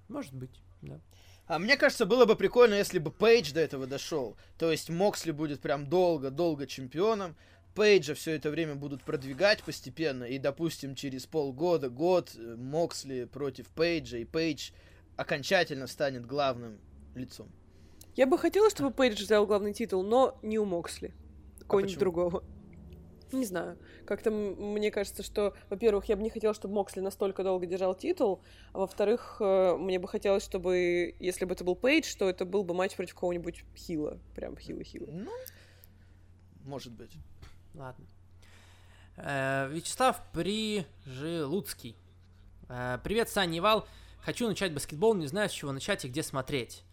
Может быть, да. А мне кажется, было бы прикольно, если бы Пейдж до этого дошел. То есть Моксли будет прям долго-долго чемпионом. Пейджа все это время будут продвигать постепенно, и, допустим, через полгода, год э, Моксли против Пейджа, и Пейдж окончательно станет главным лицом. Я бы хотела, чтобы Пейдж взял главный титул, но не у Моксли. Какого-нибудь а другого. Не знаю. Как-то мне кажется, что, во-первых, я бы не хотела, чтобы Моксли настолько долго держал титул, а во-вторых, э, мне бы хотелось, чтобы, если бы это был Пейдж, то это был бы матч против кого-нибудь Хила. Прям Хила-Хила. Ну, может быть. Ладно. Э, Вячеслав Прижилуцкий. Э, привет, Саня Ивал. Хочу начать баскетбол, не знаю, с чего начать и где смотреть.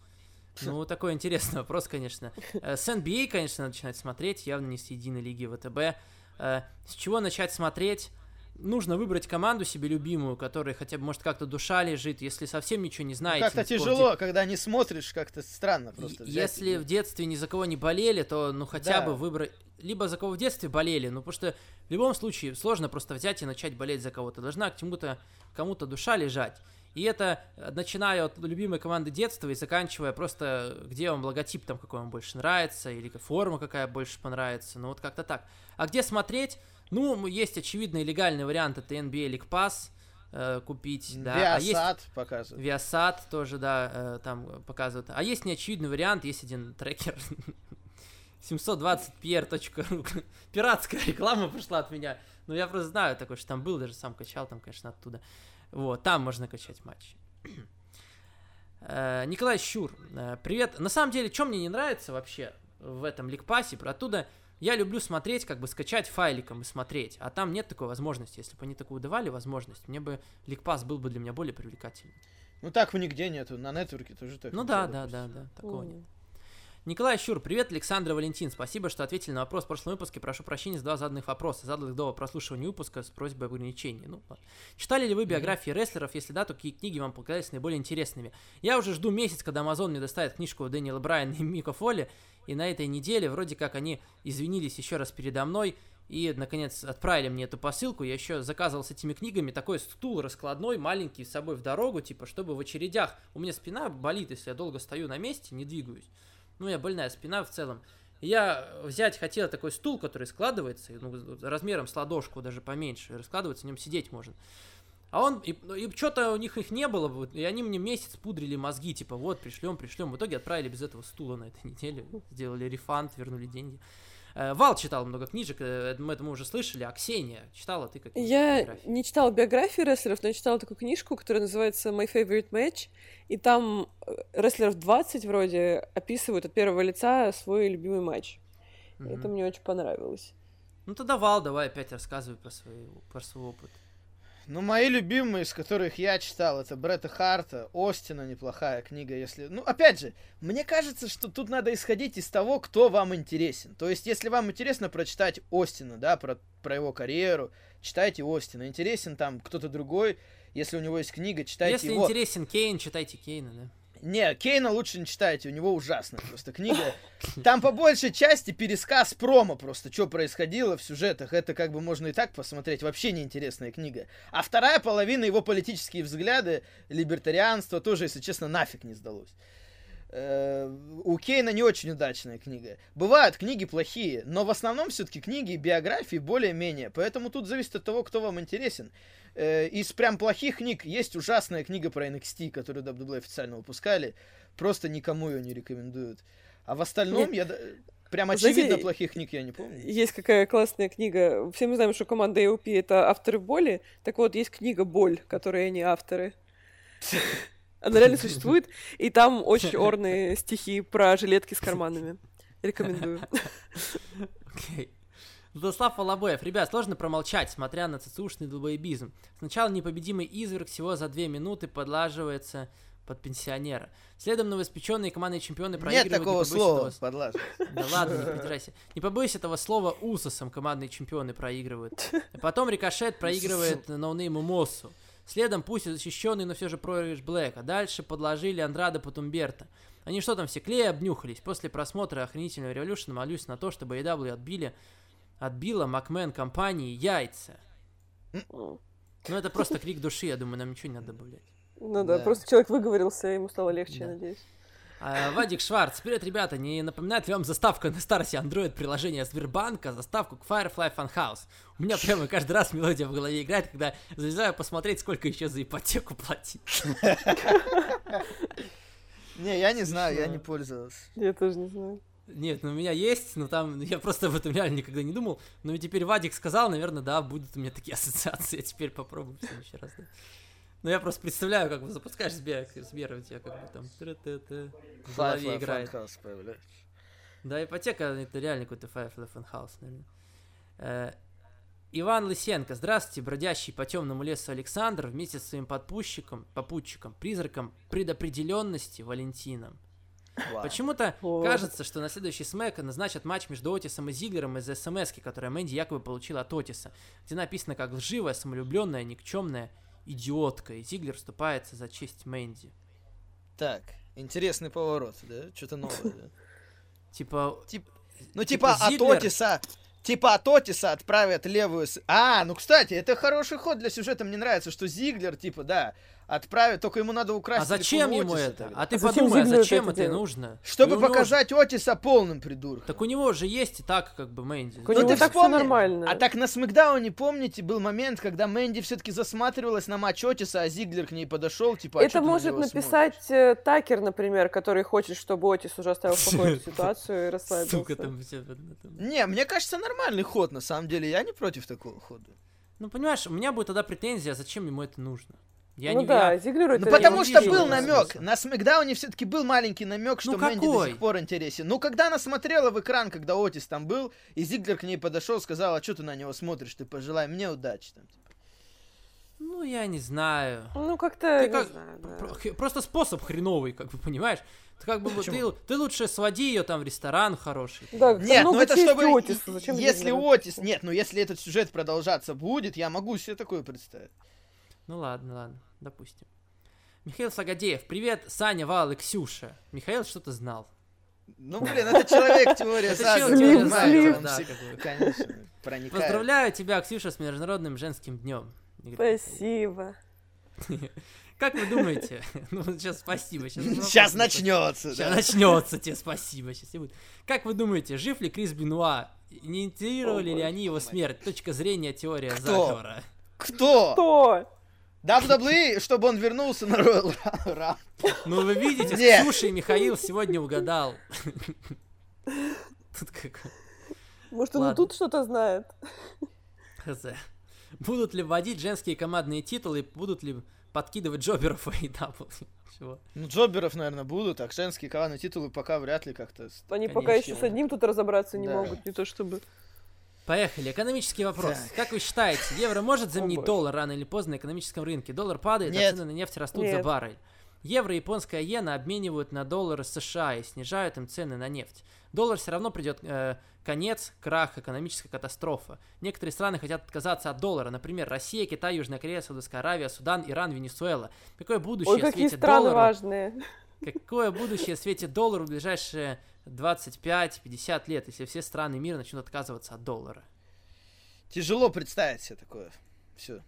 Ну, такой интересный вопрос, конечно. Э, с NBA, а, конечно, начинать смотреть, явно не с единой лиги ВТБ. Э, с чего начать смотреть? Нужно выбрать команду себе любимую, которая хотя бы, может, как-то душа лежит, если совсем ничего не знаете. Ну, как-то тяжело, когда не смотришь, как-то странно просто. Если в детстве ни за кого не болели, то, ну, хотя да. бы выбрать... Либо за кого в детстве болели, ну, потому что в любом случае сложно просто взять и начать болеть за кого-то. Должна к чему-то, кому-то душа лежать. И это э, начиная от любимой команды детства и заканчивая просто, где вам логотип там какой вам больше нравится, или форма какая больше понравится, ну вот как-то так. А где смотреть? Ну, есть очевидный легальный вариант, это NBA League Pass, э, купить, да. Viasat а есть... показывает. Viasat тоже, да, э, там показывают. А есть неочевидный вариант, есть один трекер 720pr.ru. Пиратская реклама пришла от меня. Ну, я просто знаю такой, что там был, даже сам качал там, конечно, оттуда. Вот, там можно качать матчи. Э, Николай Щур, э, привет. На самом деле, что мне не нравится вообще в этом ликпасе, про оттуда я люблю смотреть, как бы скачать файликом и смотреть, а там нет такой возможности. Если бы они такую давали возможность, мне бы ликпас был бы для меня более привлекательным. Ну так нигде нету, на нетворке тоже так. Ну да, да, да, да, такого нет. Николай Щур, привет, Александр Валентин. Спасибо, что ответили на вопрос в прошлом выпуске. Прошу прощения за два заданных вопроса. Задал их до прослушивания выпуска с просьбой об ограничении. Ну, ладно. Читали ли вы биографии рестлеров? Если да, то какие книги вам показались наиболее интересными? Я уже жду месяц, когда Amazon мне доставит книжку Дэниела Брайана и Мика Фоли. И на этой неделе вроде как они извинились еще раз передо мной и, наконец, отправили мне эту посылку. Я еще заказывал с этими книгами такой стул раскладной, маленький, с собой в дорогу, типа, чтобы в очередях... У меня спина болит, если я долго стою на месте, не двигаюсь. Ну, я больная спина в целом. Я взять хотел такой стул, который складывается, ну, размером с ладошку, даже поменьше, раскладывается, в нем сидеть можно. А он, и, и что-то у них их не было, и они мне месяц пудрили мозги, типа, вот, пришлем, пришлем. В итоге отправили без этого стула на этой неделе, сделали рефанд, вернули деньги. Э, Вал читал много книжек, э, мы это мы уже слышали, а Ксения читала ты какие Я биографии? не читала биографии рестлеров, но я читала такую книжку, которая называется My Favorite Match, и там э, рестлеров 20 вроде описывают от первого лица свой любимый матч. Mm-hmm. Это мне очень понравилось. Ну тогда Вал, давай опять рассказывай про свой, про свой опыт. Ну, мои любимые, из которых я читал, это Бретта Харта, Остина, неплохая книга, если... Ну, опять же, мне кажется, что тут надо исходить из того, кто вам интересен. То есть, если вам интересно прочитать Остина, да, про, про его карьеру, читайте Остина. Интересен там кто-то другой, если у него есть книга, читайте если его. Если интересен Кейн, читайте Кейна, да. Не, Кейна лучше не читайте, у него ужасная просто книга. Там по большей части пересказ промо просто, что происходило в сюжетах. Это как бы можно и так посмотреть, вообще неинтересная книга. А вторая половина его политические взгляды, либертарианство тоже, если честно, нафиг не сдалось. Э, у Кейна не очень удачная книга. Бывают книги плохие, но в основном все-таки книги биографии более-менее. Поэтому тут зависит от того, кто вам интересен. Э, из прям плохих книг есть ужасная книга про NXT, которую WWE официально выпускали. Просто никому ее не рекомендуют. А в остальном Нет. я... Прям очевидно Знаете, плохих книг я не помню. Есть какая классная книга. Все мы знаем, что команда AOP это авторы боли. Так вот, есть книга Боль, которые они авторы. Она реально существует, и там очень орные стихи про жилетки с карманами. Рекомендую. Окей. Владислав Волобоев. Ребят, сложно промолчать, смотря на ЦЦУшный долбоебизм. Сначала непобедимый изверг всего за две минуты подлаживается под пенсионера. Следом новоиспеченные командные чемпионы проигрывают... Нет такого слова, этого... подлаживать. Да ладно, не придирайся. Не побойся этого слова усосом командные чемпионы проигрывают. Потом Рикошет проигрывает ноунейму Моссу. Следом пусть и защищенный, но все же проигрыш Блэк. А дальше подложили Андрада Патумберта. Они что там, все клея обнюхались? После просмотра охренительного Revolution молюсь на то, чтобы AEW отбили, отбила Макмен компании яйца. Ну, это просто крик души, я думаю, нам ничего не надо добавлять. Ну да, да. просто человек выговорился, ему стало легче, да. я надеюсь. А, Вадик Шварц, привет, ребята, не напоминает ли вам заставка на старте Android приложения Сбербанка, заставку к Firefly Funhouse? У меня прямо каждый раз мелодия в голове играет, когда залезаю посмотреть, сколько еще за ипотеку платить. Не, я не знаю, я не пользовался. Я тоже не знаю. Нет, ну у меня есть, но там я просто об этом реально никогда не думал. Но теперь Вадик сказал, наверное, да, будут у меня такие ассоциации. Я теперь попробую в следующий раз. Да. Ну, я просто представляю, как вы запускаешь Сбер, Сбер у тебя как бы там в голове играет. Да, ипотека, это реально какой-то Firefly Funhouse, наверное. Э, Иван Лысенко. Здравствуйте, бродящий по темному лесу Александр вместе с своим подпущиком, попутчиком, призраком предопределенности Валентином. Wow. Почему-то oh. кажется, что на следующий смэк назначат матч между Отисом и Зиглером из смс которую Мэнди якобы получила от Отиса, где написано как лживая, самолюбленная, никчемная идиотка, и Зиглер вступается за честь Мэнди. Так, интересный поворот, да? Что-то новое, да? Типа... Ну, типа, типа от Отиса Типа от Отиса отправят левую... А, ну, кстати, это хороший ход для сюжета. Мне нравится, что Зиглер, типа, да, отправить, только ему надо украсть. А зачем ему Отиса, это? Тогда. А ты а подумай, а зачем это, это нужно? Чтобы показать него... Отиса полным придурком. Так у него же есть и так, как бы, Мэнди. Ну, ты так вспомни... нормально. А так на Смакдауне, помните, был момент, когда Мэнди все-таки засматривалась на матч Отиса, а Зиглер к ней подошел, типа, а Это может написать смотришь? Э, Такер, например, который хочет, чтобы Отис уже оставил в покое ситуацию и расслабился. Сука, там все... Не, мне кажется, нормальный ход, на самом деле. Я не против такого хода. Ну, понимаешь, у меня будет тогда претензия, зачем ему это нужно. Я ну не, да, я... Зиглеру Ну потому что был намек. На Смакдауне все-таки был маленький намек, что ну, Мэнди до сих пор интересен. Ну когда она смотрела в экран, когда Отис там был, и Зиглер к ней подошел, сказал, а что ты на него смотришь, ты пожелай мне удачи. Там, типа. Ну, я не знаю. Ну, как-то, как... знаю, да. Просто способ хреновый, как бы, понимаешь? Ты как бы ты, ты лучше своди ее там в ресторан хороший. Да, нет, ну это чтобы Отис, зачем если Отис, нет, ну если этот сюжет продолжаться будет, я могу себе такое представить. Ну ладно, ладно, допустим. Михаил Сагадеев, привет, Саня, Вал и Ксюша. Михаил что-то знал. Ну, блин, это человек теория. Конечно, проникает. Поздравляю тебя, Ксюша, с Международным женским днем. Спасибо. Как вы думаете? Ну, сейчас спасибо. Сейчас, сейчас начнется. Сейчас да. начнется, тебе спасибо. Сейчас будет. Как вы думаете, жив ли Крис Бенуа? Инициировали ли они его смерть? Точка зрения, теория Кто? заговора. Кто? Кто? WWE, чтобы он вернулся на Royal Rumble. Ну, вы видите, Нет. Ксюша и Михаил сегодня угадал. Тут как... Может, он и тут что-то знает. Хз. Будут ли вводить женские командные титулы, будут ли подкидывать джоберов в AEW? Чего? Ну, джоберов, наверное, будут, а женские командные титулы пока вряд ли как-то... Они пока еще с одним тут разобраться не да. могут, не то чтобы... Поехали. Экономический вопрос. Так. Как вы считаете, евро может заменить О, доллар рано или поздно на экономическом рынке? Доллар падает, а Нет. а цены на нефть растут Нет. за баррель. Евро и японская иена обменивают на доллары США и снижают им цены на нефть. Доллар все равно придет э, конец, крах, экономическая катастрофа. Некоторые страны хотят отказаться от доллара. Например, Россия, Китай, Южная Корея, Саудовская Аравия, Судан, Иран, Венесуэла. Какое будущее Ой, какие страны доллару? важные. Какое будущее светит доллару в ближайшие 25-50 лет, если все страны мира начнут отказываться от доллара? Тяжело представить себе такое. Все.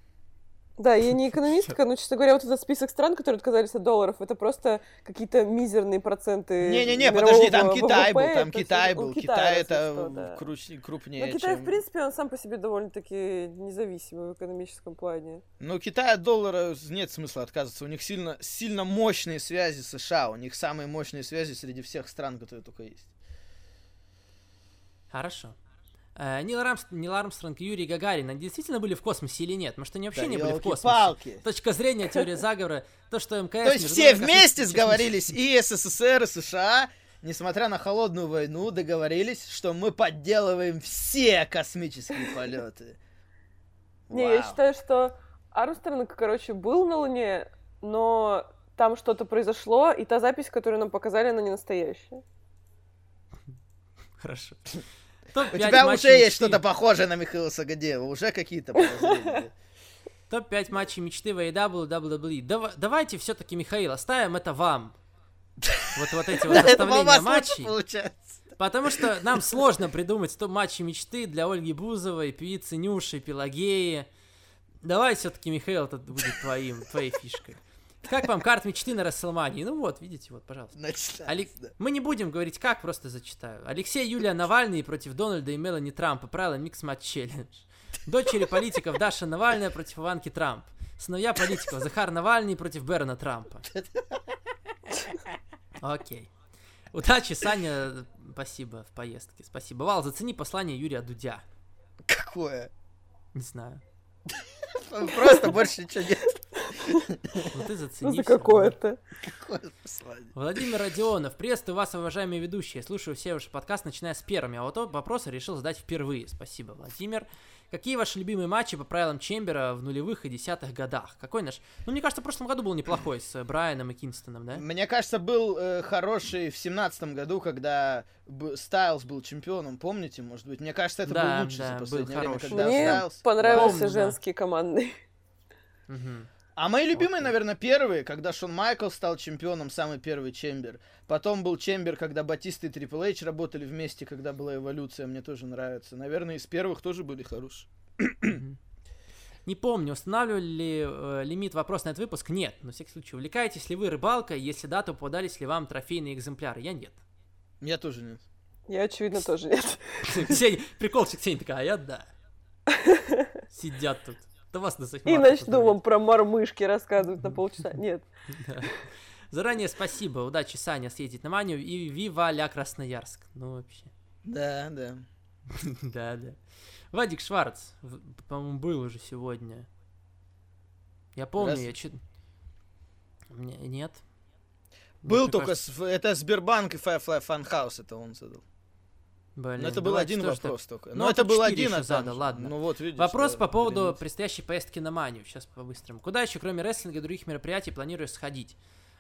Да, я не экономистка, но, честно говоря, вот этот список стран, которые отказались от долларов, это просто какие-то мизерные проценты Не-не-не, подожди, там Китай ВВП, был, там Китай был. Китай это что, да. крупнее, Но Китай, чем... в принципе, он сам по себе довольно-таки независимый в экономическом плане. Ну, Китай от доллара нет смысла отказываться. У них сильно, сильно мощные связи с США. У них самые мощные связи среди всех стран, которые только есть. Хорошо. Э, Нил, Рамс... Нил Армстронг и Юрий Гагарин, они действительно были в космосе или нет? Может, они вообще да не были в космосе? Палки. Точка зрения теории заговора, то, что МКС... То есть все вместе сговорились, и СССР, и США, несмотря на холодную войну, договорились, что мы подделываем все космические полеты. Не, я считаю, что Армстронг, короче, был на Луне, но там что-то произошло, и та запись, которую нам показали, она не настоящая. Хорошо. У тебя уже есть что-то похожее на Михаила Сагадеева, уже какие-то Топ-5 матчей мечты в AEW, WWE. Давайте все-таки, Михаил, оставим это вам. Вот, вот эти вот составления матчей. Потому что нам сложно придумать топ матчи мечты для Ольги Бузовой, певицы Нюши, Пелагеи. Давай все-таки, Михаил, это будет твоим, твоей фишкой. Как вам карт мечты на Расселмании? Ну вот, видите, вот, пожалуйста. Алек... да. Мы не будем говорить как, просто зачитаю. Алексей Юлия Навальный против Дональда и Мелани Трампа. Правила микс матч челлендж. Дочери политиков Даша Навальная против Иванки Трамп. Сыновья политиков Захар Навальный против Берна Трампа. Окей. Удачи, Саня. Спасибо в поездке. Спасибо. Вал, зацени послание Юрия Дудя. Какое? Не знаю. Просто больше ничего нет. Ну ты зацени. Ну какое-то. Владимир Родионов, приветствую вас, уважаемые ведущие. Слушаю все ваши подкасты, начиная с первыми, а вот тот вопрос решил задать впервые. Спасибо, Владимир. Какие ваши любимые матчи по правилам Чембера в нулевых и десятых годах? Какой наш? Ну, мне кажется, в прошлом году был неплохой с э, Брайаном и Кинстоном, да? Мне кажется, был э, хороший в семнадцатом году, когда Стайлз был чемпионом, помните, может быть? Мне кажется, это да, был лучший да, за последнее время, когда Мне Стайлз... понравился Помню, женский да. командный. Угу. А мои любимые, okay. наверное, первые, когда Шон Майкл стал чемпионом, самый первый Чембер. Потом был Чембер, когда Батиста и Трипл Эйч работали вместе, когда была эволюция, мне тоже нравится. Наверное, из первых тоже были хорошие. Не помню, устанавливали ли э, лимит вопрос на этот выпуск? Нет. Но, в всяком случае, увлекаетесь ли вы рыбалкой? Если да, то попадались ли вам трофейные экземпляры? Я нет. Я тоже нет. Я, очевидно, тоже нет. Приколчик Ксения такая, а я да. Сидят тут. Да вас на И начну вам про мормышки рассказывать на полчаса. Нет. Заранее спасибо. Удачи, Саня, съездить на Манию. И вива ля Красноярск. Ну, вообще. Да, да. Да, да. Вадик Шварц, по-моему, был уже сегодня. Я помню, я чуть... Нет. Был только, это Сбербанк и Firefly Funhouse, это он задал. Блин, Но это был один вопрос только. Но, Но это был один а задал, ладно. Ну вот видишь. Вопрос по поводу границ. предстоящей поездки на Манию. Сейчас по-быстрому. Куда еще, кроме рестлинга и других мероприятий, планируешь сходить?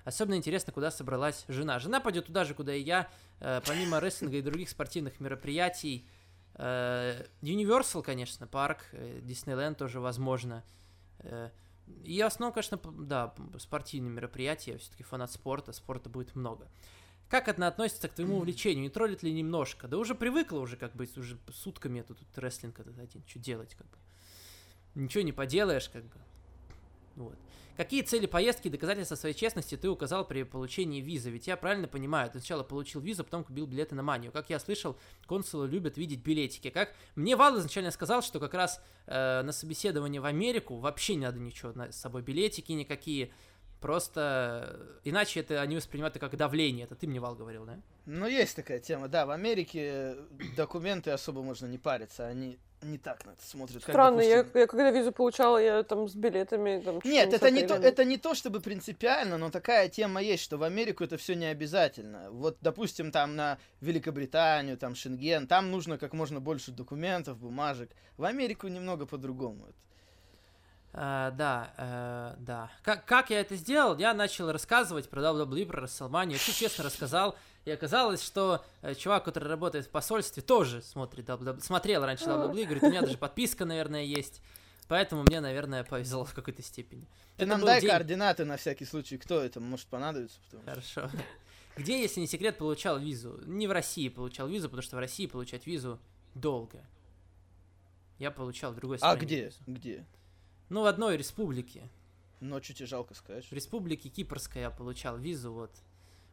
Особенно интересно, куда собралась жена. Жена пойдет туда же, куда и я. Э, помимо рестлинга и других спортивных мероприятий. Э, Universal, конечно, парк. Э, Диснейленд тоже возможно. Э, и в основном, конечно, да, спортивные мероприятия. Все-таки фанат спорта. Спорта будет много. Как это относится к твоему увлечению? Не троллит ли немножко? Да уже привыкла уже, как бы, уже сутками это тут рестлинг этот один. Что делать, как бы? Ничего не поделаешь, как бы. Вот. Какие цели поездки и доказательства своей честности ты указал при получении визы? Ведь я правильно понимаю, ты сначала получил визу, потом купил билеты на манию. Как я слышал, консулы любят видеть билетики. Как мне Вал изначально сказал, что как раз э, на собеседование в Америку вообще не надо ничего с собой билетики никакие Просто иначе это они воспринимают это как давление. Это ты мне, Вал, говорил, да? Ну, есть такая тема, да. В Америке документы особо можно не париться. Они не так на это смотрят. Странно, как, допустим... я, я когда визу получала, я там с билетами. Там, Нет, это не, то, это не то, чтобы принципиально, но такая тема есть, что в Америку это все не обязательно. Вот, допустим, там на Великобританию, там Шенген, там нужно как можно больше документов, бумажек. В Америку немного по-другому это. Uh, да, uh, да. Как, как я это сделал? Я начал рассказывать про WWE, про WrestleMania. Я честно рассказал. И оказалось, что э, чувак, который работает в посольстве, тоже смотрит WWE. Смотрел раньше WWE, говорит, у меня даже подписка, наверное, есть. Поэтому мне, наверное, повезло в какой-то степени. Ты это нам дай день... координаты на всякий случай, кто это может понадобиться. Потому... Хорошо. Где, если не секрет, получал визу? Не в России получал визу, потому что в России получать визу долго. Я получал в другой а стране. А где? Визу. Где? Ну, в одной республике. Но чуть и жалко сказать. В республике Кипрской я получал визу, вот.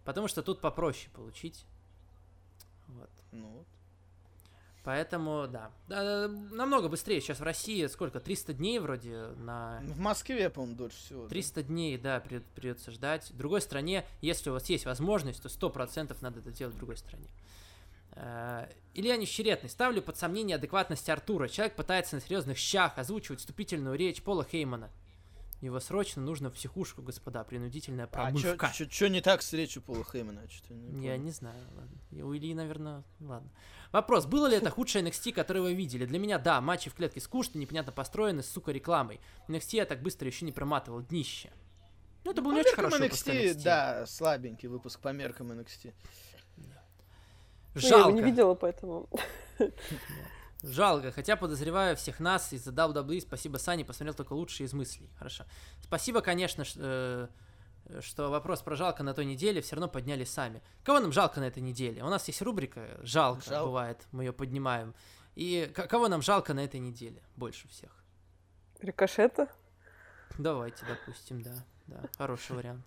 Потому что тут попроще получить. Вот. Ну вот. Поэтому, да. да. Намного быстрее. Сейчас в России сколько? 300 дней вроде на... В Москве, по-моему, дольше всего. 300 да. дней, да, придется ждать. В другой стране, если у вас есть возможность, то 100% надо это делать в другой стране. Э, Илья Нещеретный. Ставлю под сомнение адекватность Артура. Человек пытается на серьезных щах озвучивать вступительную речь Пола Хеймана. Его срочно нужно в психушку, господа. Принудительная а промывка. А что не так с речью Пола Хеймана? Не Я не знаю. Ладно. У Ильи, наверное, ладно. Вопрос. Было ли это худшее NXT, которое вы видели? Для меня, да. Матчи в клетке скучные, непонятно построены, сука, рекламой. NXT я так быстро еще не проматывал. Днище. Ну, это был по не очень хороший NXT, NXT. Да, слабенький выпуск по меркам NXT. Жалко. Ну, я его не видела, поэтому... Жалко, хотя подозреваю всех нас из-за WWE. Спасибо, Сани, посмотрел только лучшие из мыслей. Хорошо. Спасибо, конечно, что, э, что вопрос про жалко на той неделе все равно подняли сами. Кого нам жалко на этой неделе? У нас есть рубрика «Жалко», Жал... бывает, мы ее поднимаем. И кого нам жалко на этой неделе больше всех? Рикошета? Давайте, допустим, да. Да, хороший вариант.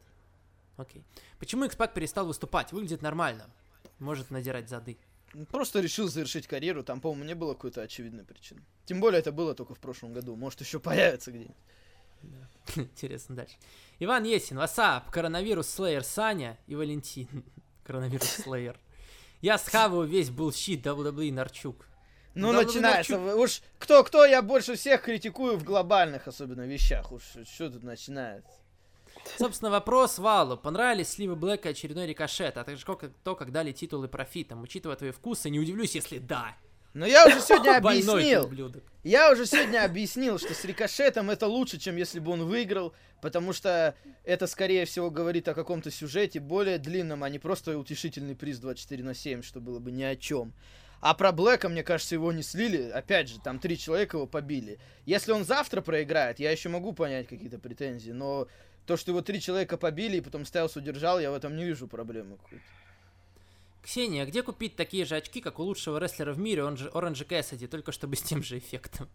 Окей. Почему Xpac перестал выступать? Выглядит нормально может надирать зады. Просто решил завершить карьеру, там, по-моему, не было какой-то очевидной причины. Тем более это было только в прошлом году, может еще появится где-нибудь. Да. Интересно дальше. Иван Есин, васап, коронавирус Слеер Саня и Валентин. коронавирус Слеер. Я схаваю весь был щит WWE Нарчук. Ну, WWE начинается. Нарчук... Уж кто-кто, я больше всех критикую в глобальных особенно вещах. Уж что тут начинается. Собственно, вопрос Валу. Понравились сливы Блэка очередной рикошет, а также то, как дали титулы профитом. Учитывая твои вкусы, не удивлюсь, если да. Но я уже сегодня объяснил. Я уже сегодня объяснил, что с рикошетом это лучше, чем если бы он выиграл, потому что это, скорее всего, говорит о каком-то сюжете более длинном, а не просто утешительный приз 24 на 7, что было бы ни о чем. А про Блэка, мне кажется, его не слили. Опять же, там три человека его побили. Если он завтра проиграет, я еще могу понять какие-то претензии, но то, что его три человека побили и потом Стайлс удержал, я в этом не вижу проблемы какой-то. Ксения, а где купить такие же очки, как у лучшего рестлера в мире, он же Оранжи Кэссиди, только чтобы с тем же эффектом?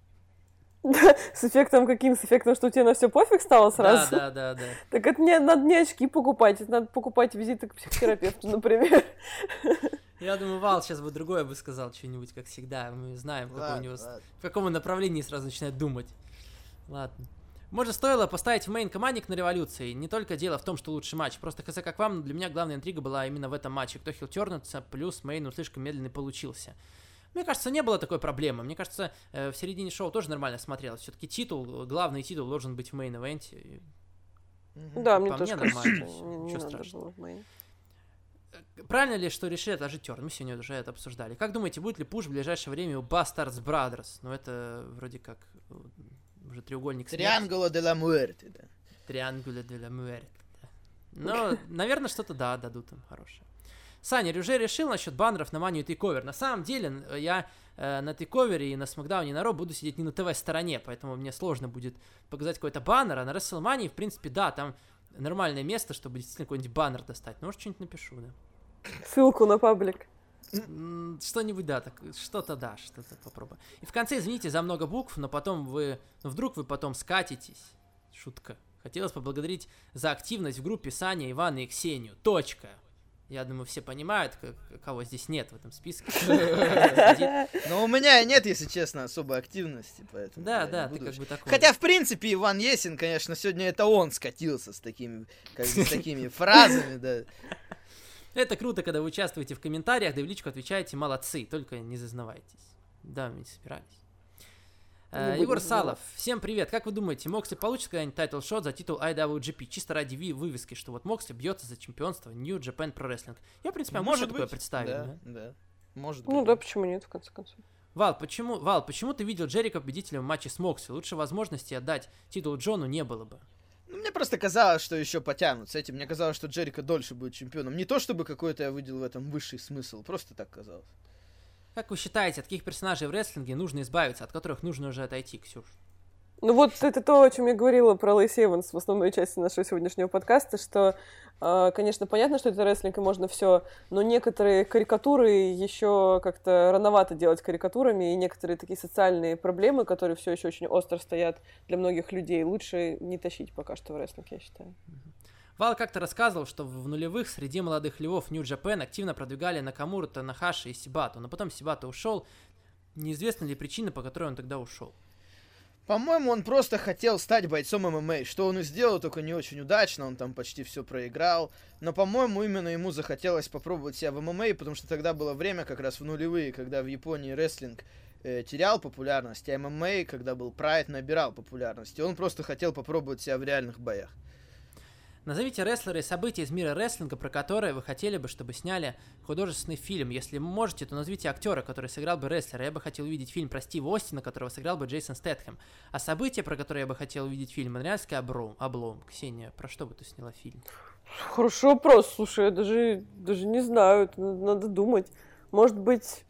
С эффектом каким? С эффектом, что тебе на все пофиг стало сразу? Да, да, да, да. Так это не надо не очки покупать, это надо покупать визиты к психотерапевту, например. Я думаю, Вал сейчас бы другое бы сказал, что-нибудь, как всегда. Мы знаем, ладно, у него, в каком направлении сразу начинает думать. Ладно. Может, стоило поставить в main командник на революции. Не только дело в том, что лучший матч. Просто хз как вам, для меня главная интрига была именно в этом матче. Кто heel turn ется, плюс main ну, слишком медленный получился. Мне кажется, не было такой проблемы. Мне кажется, э, в середине шоу тоже нормально смотрелось. Все-таки титул, главный титул должен быть в main event е. Да, мне тоже мне кажется, не, не в main. правильно ли, что решили отложить turn? Мы сегодня уже это обсуждали. Как думаете, будет ли push в ближайшее время у Bastards Brothers? Ну, это вроде как э, уже треугольник смерти. Триангула де ла Муэрте, да. Триангула де ла Муэрте, да. Ну, наверное, что-то, да, дадут им хорошее. Саня, уже решил насчет баннеров на Манию и Тейковер. На самом деле, я э, на Тейковере и на Смакдауне на Ро буду сидеть не на ТВ-стороне, поэтому мне сложно будет показать какой-то баннер, а на WrestleMania, в принципе, да, там нормальное место, чтобы действительно какой-нибудь баннер достать. Ну, может, что-нибудь напишу, да. Ссылку на паблик. Что-нибудь, да, так, что-то да, что-то попробую. И в конце, извините за много букв, но потом вы, ну, вдруг вы потом скатитесь. Шутка. Хотелось поблагодарить за активность в группе Саня, Ивана и Ксению. Точка. Я думаю, все понимают, кого здесь нет в этом списке. Но у меня нет, если честно, особой активности, поэтому. Да, да, ты как бы такой. Хотя, в принципе, Иван Есин, конечно, сегодня это он скатился с такими, как бы, с такими фразами, да. Это круто, когда вы участвуете в комментариях, да в личку отвечаете «молодцы», только не зазнавайтесь. Да, мы не собирались. Uh, Егор Салов, всем привет. Как вы думаете, Моксли получит когда-нибудь title shot за титул IWGP? Чисто ради вывески, что вот Моксли бьется за чемпионство New Japan Pro Wrestling. Я, в принципе, может быть. такое представить. Да, да, да. Может ну, быть. Ну да, почему нет, в конце концов. Вал, почему, Вал, почему ты видел Джерика победителем в матче с Моксли? Лучше возможности отдать титул Джону не было бы. Ну, мне просто казалось, что еще потянут с этим. Мне казалось, что Джерика дольше будет чемпионом. Не то, чтобы какой-то я выделил в этом высший смысл, просто так казалось. Как вы считаете, от каких персонажей в рестлинге нужно избавиться, от которых нужно уже отойти, Ксюш? Ну вот это то, о чем я говорила про Лейси Эванс в основной части нашего сегодняшнего подкаста, что, э, конечно, понятно, что это рестлинг и можно все, но некоторые карикатуры еще как-то рановато делать карикатурами, и некоторые такие социальные проблемы, которые все еще очень остро стоят для многих людей, лучше не тащить пока что в рестлинг, я считаю. Вал как-то рассказывал, что в нулевых среди молодых львов Нью Джапен активно продвигали Накамуру, Танахаши и Сибату, но потом Сибата ушел. Неизвестна ли причина, по которой он тогда ушел? По-моему, он просто хотел стать бойцом ММА, что он и сделал, только не очень удачно, он там почти все проиграл. Но, по-моему, именно ему захотелось попробовать себя в ММА, потому что тогда было время как раз в нулевые, когда в Японии рестлинг э, терял популярность, а ММА, когда был прайд, набирал популярность. И он просто хотел попробовать себя в реальных боях. Назовите рестлеры и события из мира рестлинга, про которые вы хотели бы, чтобы сняли художественный фильм. Если можете, то назовите актера, который сыграл бы рестлера. Я бы хотел увидеть фильм про Стива Остина, которого сыграл бы Джейсон Стэтхэм. А события, про которые я бы хотел увидеть фильм, Монреальский облом. облом. Ксения, про что бы ты сняла фильм? Хороший вопрос, слушай, я даже, даже не знаю, надо думать. Может быть,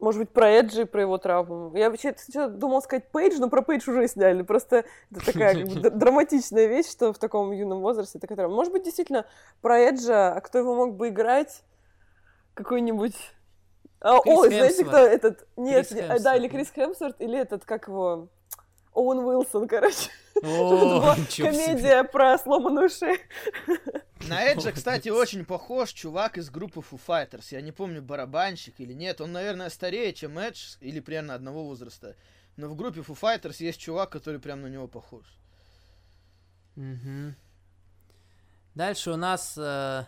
может быть, про Эджи, про его травму. Я вообще думал сказать Пейдж, но про Пейдж уже сняли. Просто это такая как бы, драматичная вещь, что в таком юном возрасте такая травма. Может быть, действительно, про Эджа, а кто его мог бы играть? Какой-нибудь... А, ой, знаете, кто этот? Нет, Крис да, или Крис Хемсворт, или этот, как его... Оуэн Уилсон, короче. О, комедия про сломанную шею. На Эджа, кстати, очень похож чувак из группы Foo Fighters. Я не помню, барабанщик или нет. Он, наверное, старее, чем Эдж, или примерно одного возраста. Но в группе Foo Fighters есть чувак, который прям на него похож. Угу. Дальше у нас э,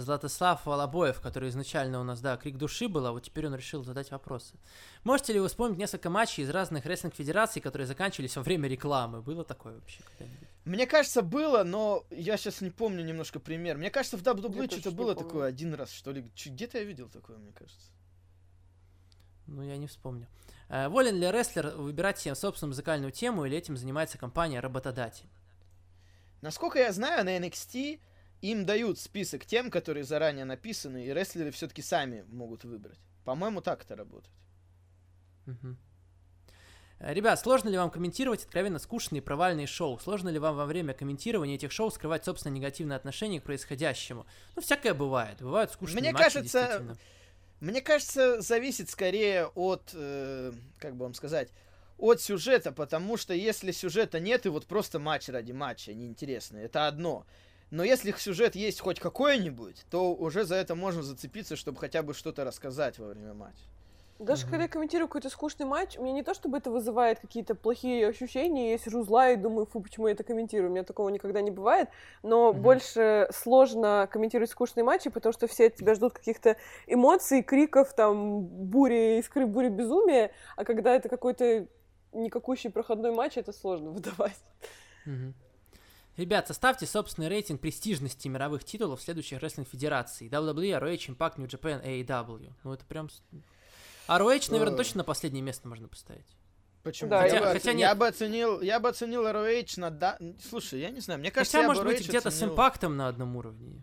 Златослав Волобоев, который изначально у нас, да, крик души был, а вот теперь он решил задать вопросы. Можете ли вы вспомнить несколько матчей из разных рестлинг-федераций, которые заканчивались во время рекламы? Было такое вообще когда-нибудь? Мне кажется, было, но я сейчас не помню немножко пример. Мне кажется, в WWE что-то было помню. такое один раз, что ли. Где-то я видел такое, мне кажется. Ну, я не вспомню. Э, волен ли рестлер выбирать себе собственную музыкальную тему или этим занимается компания работодатель? Насколько я знаю, на NXT им дают список тем, которые заранее написаны, и рестлеры все-таки сами могут выбрать. По-моему, так это работает. Угу. Ребят, сложно ли вам комментировать откровенно скучные и провальные шоу? Сложно ли вам во время комментирования этих шоу скрывать собственно негативное отношение к происходящему? Ну, всякое бывает. Бывают скучные Мне матчи, кажется, Мне кажется, зависит скорее от, э, как бы вам сказать, от сюжета, потому что если сюжета нет, и вот просто матч ради матча неинтересный, это одно. Но если сюжет есть хоть какой-нибудь, то уже за это можно зацепиться, чтобы хотя бы что-то рассказать во время матча. Даже mm-hmm. когда я комментирую какой-то скучный матч, у меня не то чтобы это вызывает какие-то плохие ощущения, я сижу злая и думаю, фу, почему я это комментирую, у меня такого никогда не бывает, но mm-hmm. больше сложно комментировать скучные матчи, потому что все от тебя ждут каких-то эмоций, криков, там, бури, искры, бури безумия, а когда это какой-то никакущий проходной матч, это сложно выдавать. Mm-hmm. Ребят, составьте собственный рейтинг престижности мировых титулов следующих рестлинг-федераций. WWE, ROH, Impact, New Japan, AEW. Ну, это прям... ROH, наверное, точно на последнее место можно поставить. Почему? Да, хотя, я, бы, хотя нет. я бы оценил, я бы оценил ROH на да. Слушай, я не знаю, мне кажется, хотя я может быть где-то оценил... с импактом на одном уровне.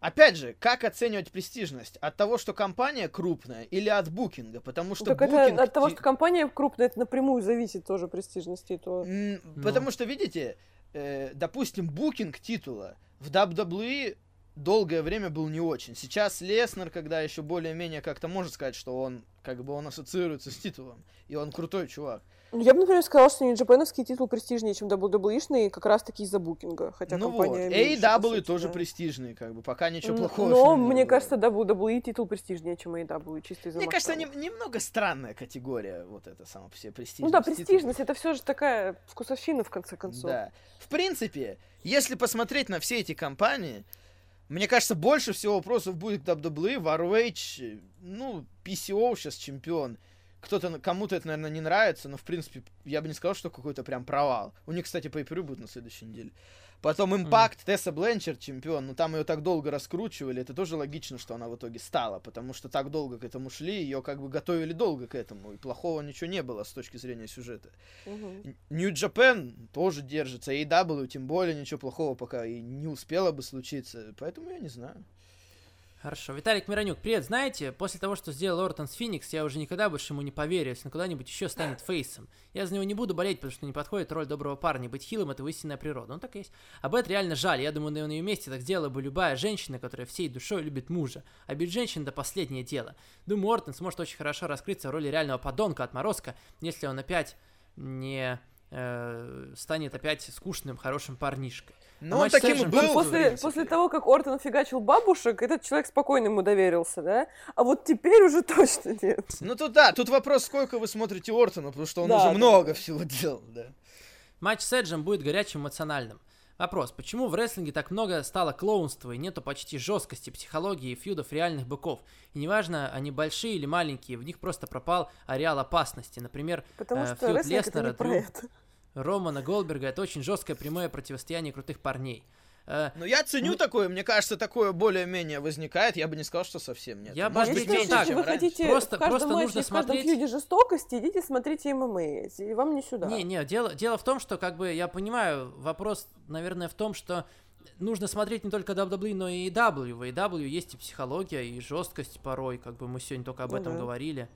Опять же, как оценивать престижность? От того, что компания крупная, или от букинга? Потому что ну, так букинг... это от того, что компания крупная, это напрямую зависит тоже престижности. То... Mm, ну. Потому что, видите, э, допустим, букинг титула в WWE долгое время был не очень. Сейчас Леснер, когда еще более-менее как-то может сказать, что он как бы он ассоциируется с титулом, и он крутой чувак. Я бы, например, сказала, что Нью-Джапеновский титул престижнее, чем WWE-шный, как раз-таки из-за букинга, хотя ну компания... Вот. AEW тоже да. престижный, как бы, пока ничего плохого Но, мне было. кажется, WWE титул престижнее, чем AEW, чисто из-за Мне кажется, не, немного странная категория, вот это само по себе престижность. Ну да, престижность, это все же такая вкусовщина, в конце концов. Да. В принципе, если посмотреть на все эти компании, мне кажется, больше всего вопросов будет к WWE, ROH, ну, PCO сейчас чемпион. Кто-то, кому-то это, наверное, не нравится, но, в принципе, я бы не сказал, что какой-то прям провал. У них, кстати, по будет на следующей неделе. Потом Импакт, mm. Тесса Бленчер чемпион, но там ее так долго раскручивали, это тоже логично, что она в итоге стала, потому что так долго к этому шли, ее как бы готовили долго к этому, и плохого ничего не было с точки зрения сюжета. Нью mm Джапен тоже держится, AEW тем более ничего плохого пока и не успело бы случиться, поэтому я не знаю. Хорошо. Виталик Миронюк, привет. Знаете, после того, что сделал Ортон с Феникс, я уже никогда больше ему не поверю, если он куда-нибудь еще станет фейсом. Я за него не буду болеть, потому что не подходит роль доброго парня. Быть хилым — это истинная природа. Он так и есть. Об этом реально жаль. Я думаю, на ее месте так сделала бы любая женщина, которая всей душой любит мужа. А бить женщин — это последнее дело. Думаю, Ортон сможет очень хорошо раскрыться в роли реального подонка, отморозка, если он опять не э, станет опять скучным, хорошим парнишкой. Ну, он таким был. После, после того, как Ортон фигачил бабушек, этот человек спокойно ему доверился, да? А вот теперь уже точно нет. Ну, тут да, тут вопрос, сколько вы смотрите Ортона, потому что он да, уже да, много всего делал, да. Матч с Эджем будет горячим эмоциональным. Вопрос, почему в рестлинге так много стало клоунства и нету почти жесткости, психологии и фьюдов реальных быков? И неважно, они большие или маленькие, в них просто пропал ареал опасности. Например, Потому э, фьюд Леснера, Дрю, Романа Голдберга. Это очень жесткое прямое противостояние крутых парней. Э, ну, я ценю ну, такое, мне кажется, такое более-менее возникает. Я бы не сказал, что совсем нет. Я Может быть, меньше, так. Вы хотите просто, в каждом просто матче, нужно в каждом смотреть... фьюде жестокости, идите смотрите ММА, и вам не сюда. Не, не, дело, дело в том, что, как бы, я понимаю, вопрос, наверное, в том, что нужно смотреть не только WWE, но и AEW. В AEW есть и психология, и жесткость порой, как бы мы сегодня только об ну, этом да. говорили.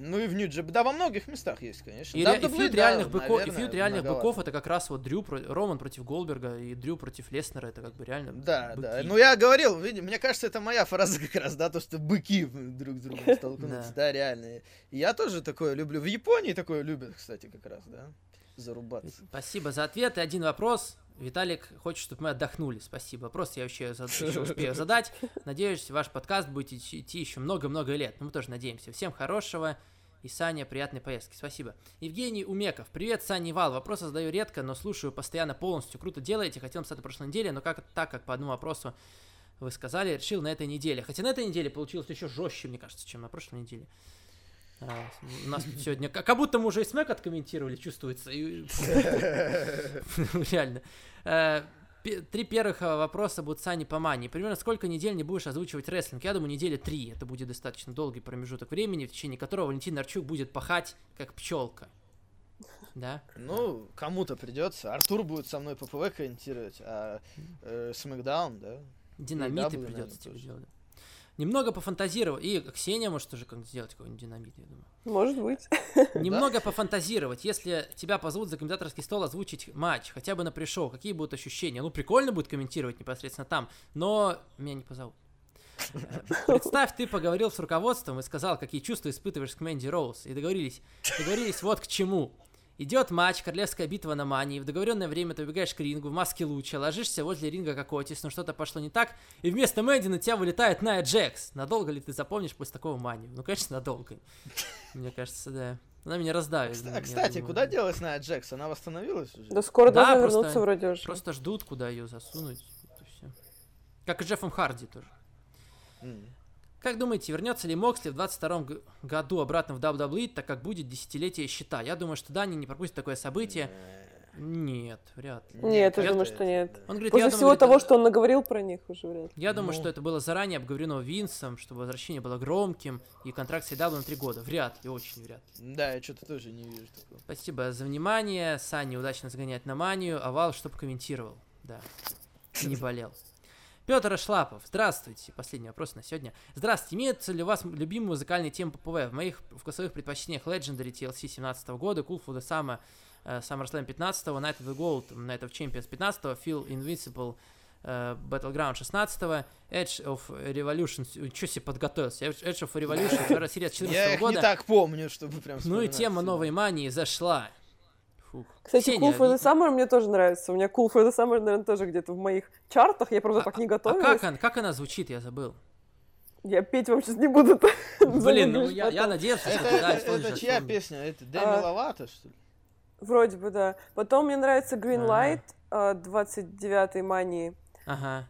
Ну и в нью Да, во многих местах есть, конечно. И, да, и фьюд реальных, быков, наверное, и фьюд реальных быков это как раз вот Дрю, Роман против Голдберга и Дрю против Леснера, это как бы реально Да, быки. да. Ну я говорил, мне кажется, это моя фраза как раз, да, то, что быки друг с другом столкнутся, да, реально. я тоже такое люблю. В Японии такое любят, кстати, как раз, да, зарубаться. Спасибо за ответ. И один вопрос. Виталик хочет, чтобы мы отдохнули. Спасибо. Вопрос я еще, еще успею задать. Надеюсь, ваш подкаст будет идти еще много-много лет. Ну, мы тоже надеемся. Всем хорошего. И Саня, приятной поездки. Спасибо. Евгений Умеков. Привет, Саня Вал. Вопрос задаю редко, но слушаю постоянно полностью. Круто делаете. Хотел написать на прошлой неделе, но как так, как по одному вопросу вы сказали, решил на этой неделе. Хотя на этой неделе получилось еще жестче, мне кажется, чем на прошлой неделе. А, у нас сегодня как будто мы уже и смэк откомментировали, чувствуется. Реально. Три первых э, вопроса будут Сани по мане. Примерно сколько недель не будешь озвучивать рестлинг? Я думаю, недели три. Это будет достаточно долгий промежуток времени, в течение которого Валентин Арчук будет пахать, как пчелка. Да? Ну, кому-то придется. Артур будет со мной ППВ комментировать, а э, Смакдаун, да? Динамиты придется тебе делать. Немного пофантазировать. И Ксения может тоже как-нибудь сделать какой-нибудь динамит, я думаю. Может быть. Немного пофантазировать. Если тебя позовут за комментаторский стол озвучить матч, хотя бы на пришел, какие будут ощущения? Ну, прикольно будет комментировать непосредственно там, но меня не позовут. Представь, ты поговорил с руководством и сказал, какие чувства испытываешь к Мэнди Роуз. И договорились, договорились вот к чему. Идет матч, королевская битва на мании. В договоренное время ты убегаешь к рингу в маске луча, ложишься возле ринга как Отис, но что-то пошло не так, и вместо Мэнди на тебя вылетает Найя Джекс. Надолго ли ты запомнишь после такого манию? Ну, конечно, надолго. Мне кажется, да. Она меня раздавит. А, кстати, куда делась Найя Джекс? Она восстановилась уже? Да скоро да, должна вернуться вроде уже. Просто ждут, куда ее засунуть. Как и Джеффом Харди тоже. Mm. Как думаете, вернется ли Моксли в 22 году обратно в WWE, так как будет десятилетие щита? Я думаю, что Дани не пропустит такое событие. Нет, вряд ли. Нет, я думаю, что нет. Он говорит, После всего того, что он наговорил про них уже вряд ли. Я думаю, что это было заранее обговорено Винсом, что возвращение было громким, и контракт был на три года. Вряд ли, очень вряд ли. Да, я что-то тоже не вижу такого. Спасибо за внимание. Саня удачно загоняет на манию, овал, чтобы комментировал. Да, не болел. Петр Шлапов, здравствуйте. Последний вопрос на сегодня. Здравствуйте. Имеется ли у вас любимый музыкальный тем ППВ? В моих вкусовых предпочтениях Legendary TLC 17 года, Cool for the Summer, uh, SummerSlam 15 Night of the Gold, Night of Champions 15 Feel Invincible, uh, Battleground 16 Edge of Revolution, что себе подготовился, Edge of Revolution, серия 14 года. Я их не так помню, чтобы прям Ну и тема новой мании зашла. Фух. Кстати, Ксения, Cool for the Summer мне тоже нравится. У меня Cool for the Summer, наверное, тоже где-то в моих чартах. Я, правда, а, так не готовилась. А как, она, как она звучит, я забыл. Я петь вам сейчас не буду. Блин, ну я, я надеялся, что это, да, это чья песня? Это Дэми а, Ловато, что ли? Вроде бы, да. Потом мне нравится Green Light, а. 29-й мании. Ага.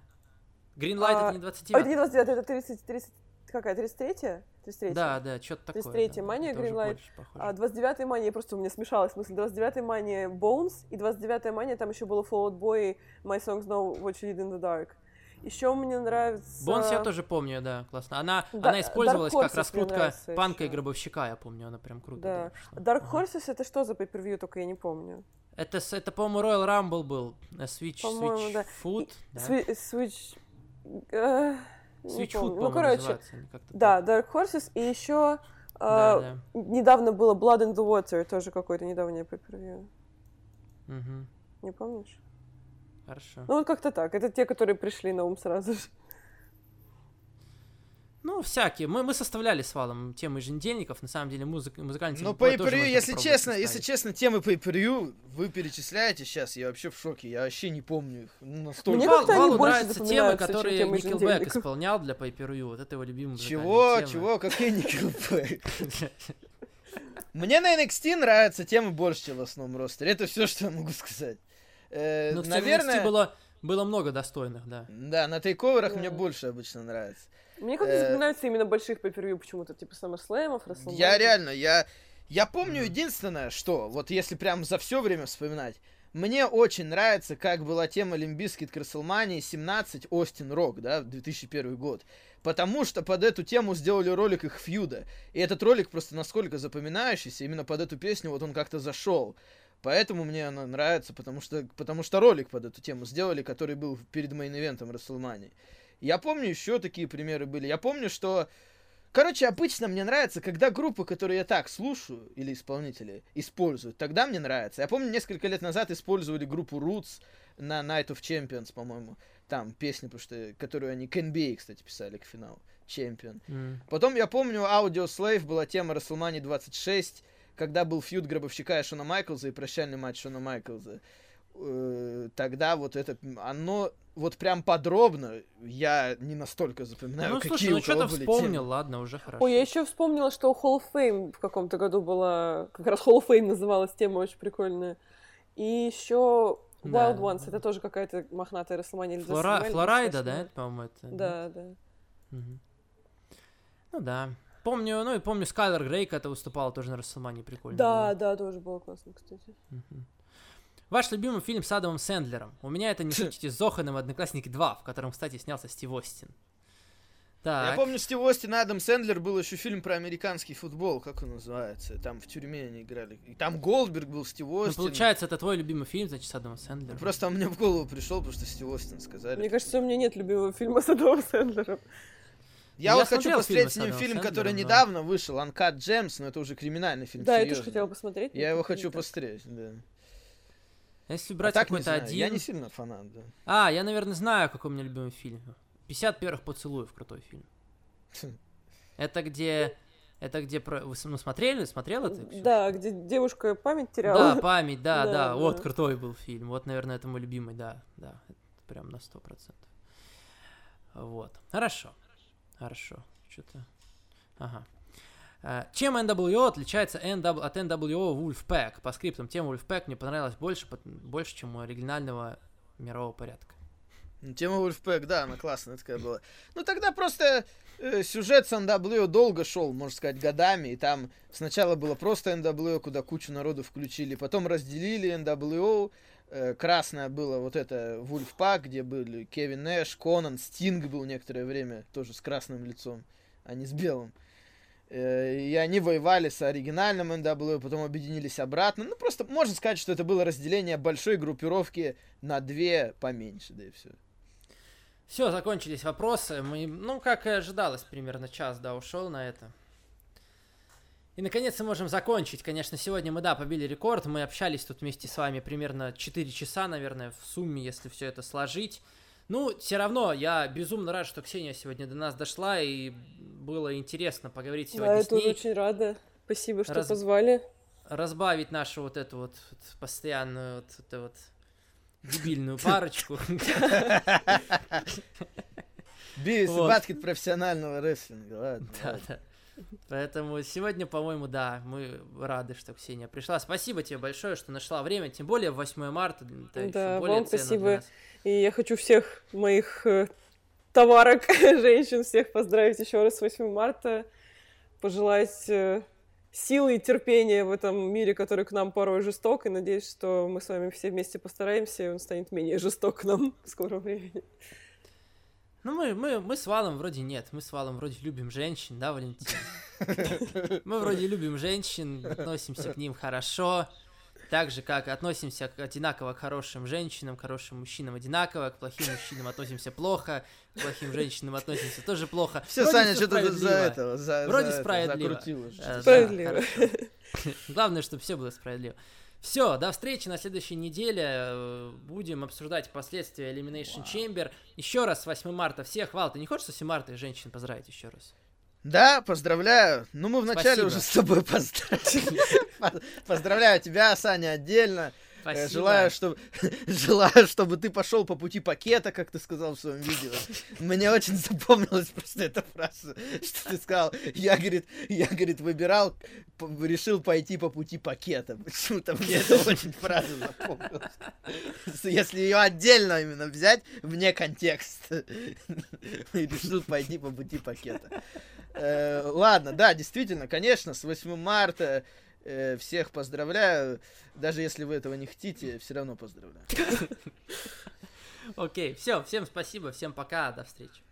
Green Light а, это не 29 Это не 29 это 30, 30, какая, 33-я? 33 Да, да, что-то такое. 33 да, мания Greenlight. А 29 мания просто у меня смешалась. В смысле, 29 мания Bones и 29 мания там еще было Fall Out Boy My Songs Know What You Did in the Dark. Еще мне нравится... Бонс я тоже помню, да, классно. Она, да, она использовалась как раскрутка панка еще. и гробовщика, я помню, она прям круто. Да. Dark Horses это что за pay только я не помню. Это, это по-моему, Royal Rumble был. Э, Switch, Switch да. Food. Да? Switch... Uh... Switchfoot, ну, короче, да, Dark Horses, и еще э, да, да. недавно было Blood in the Water, тоже какой-то недавний pay Угу. Не помнишь? Хорошо. Ну, вот как-то так. Это те, которые пришли на ум сразу же. Ну, всякие. Мы, мы составляли с Валом темы еженедельников, на самом деле музык, музыкальные темы. Ну, по per если честно, если честно, темы по per вы перечисляете сейчас, я вообще в шоке, я вообще не помню их. Настолько... Мне Вал, Валу нравятся темы, которые Nickelback исполнял для по per вот это его любимый Чего, чего, какие Nickelback? Мне на NXT нравятся темы больше, чем в основном ростере. Это все, что я могу сказать. Э, ну, наверное... было, было много достойных, да. Да, на TakeOver ах мне больше обычно нравится. Мне как-то э... запоминаются именно больших pay-per-view почему-то, типа SummerSlam'ов, WrestleMania. Я реально, я... Я помню mm-hmm. единственное, что, вот если прям за все время вспоминать, мне очень нравится, как была тема Limp Bizkit к WrestleMania 17 Остин Рок, да, 2001 год. Потому что под эту тему сделали ролик их feud а. И этот ролик просто насколько запоминающийся, именно под эту песню вот он как-то зашел. Поэтому мне она нравится, потому что, потому что ролик под эту тему сделали, который был перед мейн-ивентом WrestleMania. Я помню, еще такие примеры были. Я помню, что... Короче, обычно мне нравится, когда группы, которые я так слушаю, или исполнители, используют, тогда мне нравится. Я помню, несколько лет назад использовали группу Roots на Night of Champions, по-моему. Там песня, потому что, которую они к NBA, кстати, писали к финалу. Champion. Mm. Потом я помню, Audio Slave была тема WrestleMania 26, когда был фьюд Гробовщика и Шона Майклза и прощальный матч Шона Майклза. Э, тогда вот это, оно вот прям подробно я не настолько запоминаю, ну, какие слушай, ну что-то вспомнил, темы. ладно, уже хорошо. Ой, я еще вспомнила, что у Hall of Fame в каком-то году была, как раз Hall of Fame называлась тема очень прикольная. И еще Wild да. Ones, это тоже какая-то мохнатая Расселмания. Флора... Флорайда, да, по-моему, это? Да, да. Угу. Ну да. Помню, ну и помню, Скайлер Грейк это выступала тоже на Расселмане, прикольно. Да, было. да, тоже было классно, кстати. Угу. Ваш любимый фильм с Адамом Сэндлером. У меня это «Не шутите с Зоханом. Одноклассники 2», в котором, кстати, снялся Стив Остин. Так. Я помню, Стив Остин и Адам Сэндлер был еще фильм про американский футбол, как он называется. Там в тюрьме они играли. И там Голдберг был, Стив ну, Остин. Ну, получается, это твой любимый фильм, значит, с Адамом Сэндлером. Просто он мне в голову пришел, потому что Стив Остин сказали. Мне кажется, у меня нет любимого фильма с Адамом Сэндлером. Я, я вот хочу посмотреть с ним фильм, который но... недавно вышел, Uncut Gems, но это уже криминальный фильм. Да, серьезно. я тоже хотела посмотреть. Я его хочу посмотреть, да. Если брать а какой-то один... Я не сильно фанат, да. А, я, наверное, знаю, какой у меня любимый фильм. 50 первых поцелуев, крутой фильм. Это где... Это где про... Вы ну, смотрели? Смотрел это? Да, где девушка память теряла. Да, память, да, да. да. Вот, крутой был фильм. Вот, наверное, это мой любимый, да. Да, прям на сто процентов. Вот. Хорошо. Хорошо. Что-то... Ага. Э, чем NWO отличается NW, от NWO Wolfpack? По скриптам, тема Wolfpack мне понравилась больше, больше, чем у оригинального мирового порядка. Тема Wolfpack, да, она классная такая была. Ну тогда просто э, сюжет с NWO долго шел, можно сказать, годами. И там сначала было просто NWO, куда кучу народу включили. Потом разделили NWO. Э, красное было вот это Wolfpack, где были Кевин Нэш, Конан, Стинг был некоторое время тоже с красным лицом, а не с белым. И они воевали с оригинальным NWO, потом объединились обратно. Ну, просто можно сказать, что это было разделение большой группировки на две поменьше, да и все. Все, закончились вопросы. Мы, ну, как и ожидалось, примерно час, да, ушел на это. И наконец мы можем закончить. Конечно, сегодня мы, да, побили рекорд. Мы общались тут вместе с вами примерно 4 часа, наверное, в сумме, если все это сложить. Ну, все равно, я безумно рад, что Ксения сегодня до нас дошла, и было интересно поговорить сегодня да, с ней. Да, я тоже очень рада. Спасибо, что Раз... позвали. Разбавить нашу вот эту вот, вот постоянную вот, это вот дебильную парочку. Бивис и Баткет профессионального рестлинга, ладно. Да, да. Поэтому сегодня, по-моему, да, мы рады, что Ксения пришла. Спасибо тебе большое, что нашла время, тем более 8 марта. Это да, более вам спасибо. И я хочу всех моих э, товарок, женщин, всех поздравить еще раз с 8 марта, пожелать э, силы и терпения в этом мире, который к нам порой жесток, и надеюсь, что мы с вами все вместе постараемся, и он станет менее жесток к нам в скором времени. Ну, мы, мы, мы с Валом вроде нет. Мы с Валом вроде любим женщин, да, Валентин? Мы вроде любим женщин, относимся к ним хорошо. Так же, как относимся к одинаково к хорошим женщинам, к хорошим мужчинам одинаково, к плохим мужчинам относимся плохо, к плохим женщинам относимся тоже плохо. Все, Вроде Саня, что-то за этого, за, Вроде за справедливо. Это, закрутило. Э, справедливо. Главное, чтобы все было справедливо. Все, до встречи на следующей неделе. Будем обсуждать последствия Elimination wow. Chamber. Еще раз с 8 марта всех. Вал, ты не хочешь 8 марта женщин поздравить еще раз? Да, поздравляю. Ну, мы вначале уже с тобой поздравили. Поздравляю тебя, Саня, отдельно. Спасибо. Желаю, чтобы, желаю, чтобы ты пошел по пути пакета, как ты сказал в своем видео. Мне очень запомнилась просто эта фраза, что ты сказал. Я, говорит, я, говорит, выбирал, решил пойти по пути пакета. Почему-то мне это очень фраза запомнилась. Если ее отдельно именно взять, вне контекста. Решил пойти по пути пакета. Э, ладно, да, действительно, конечно, с 8 марта Э, всех поздравляю. Даже если вы этого не хотите, все равно поздравляю. Окей, все, всем спасибо, всем пока, до встречи.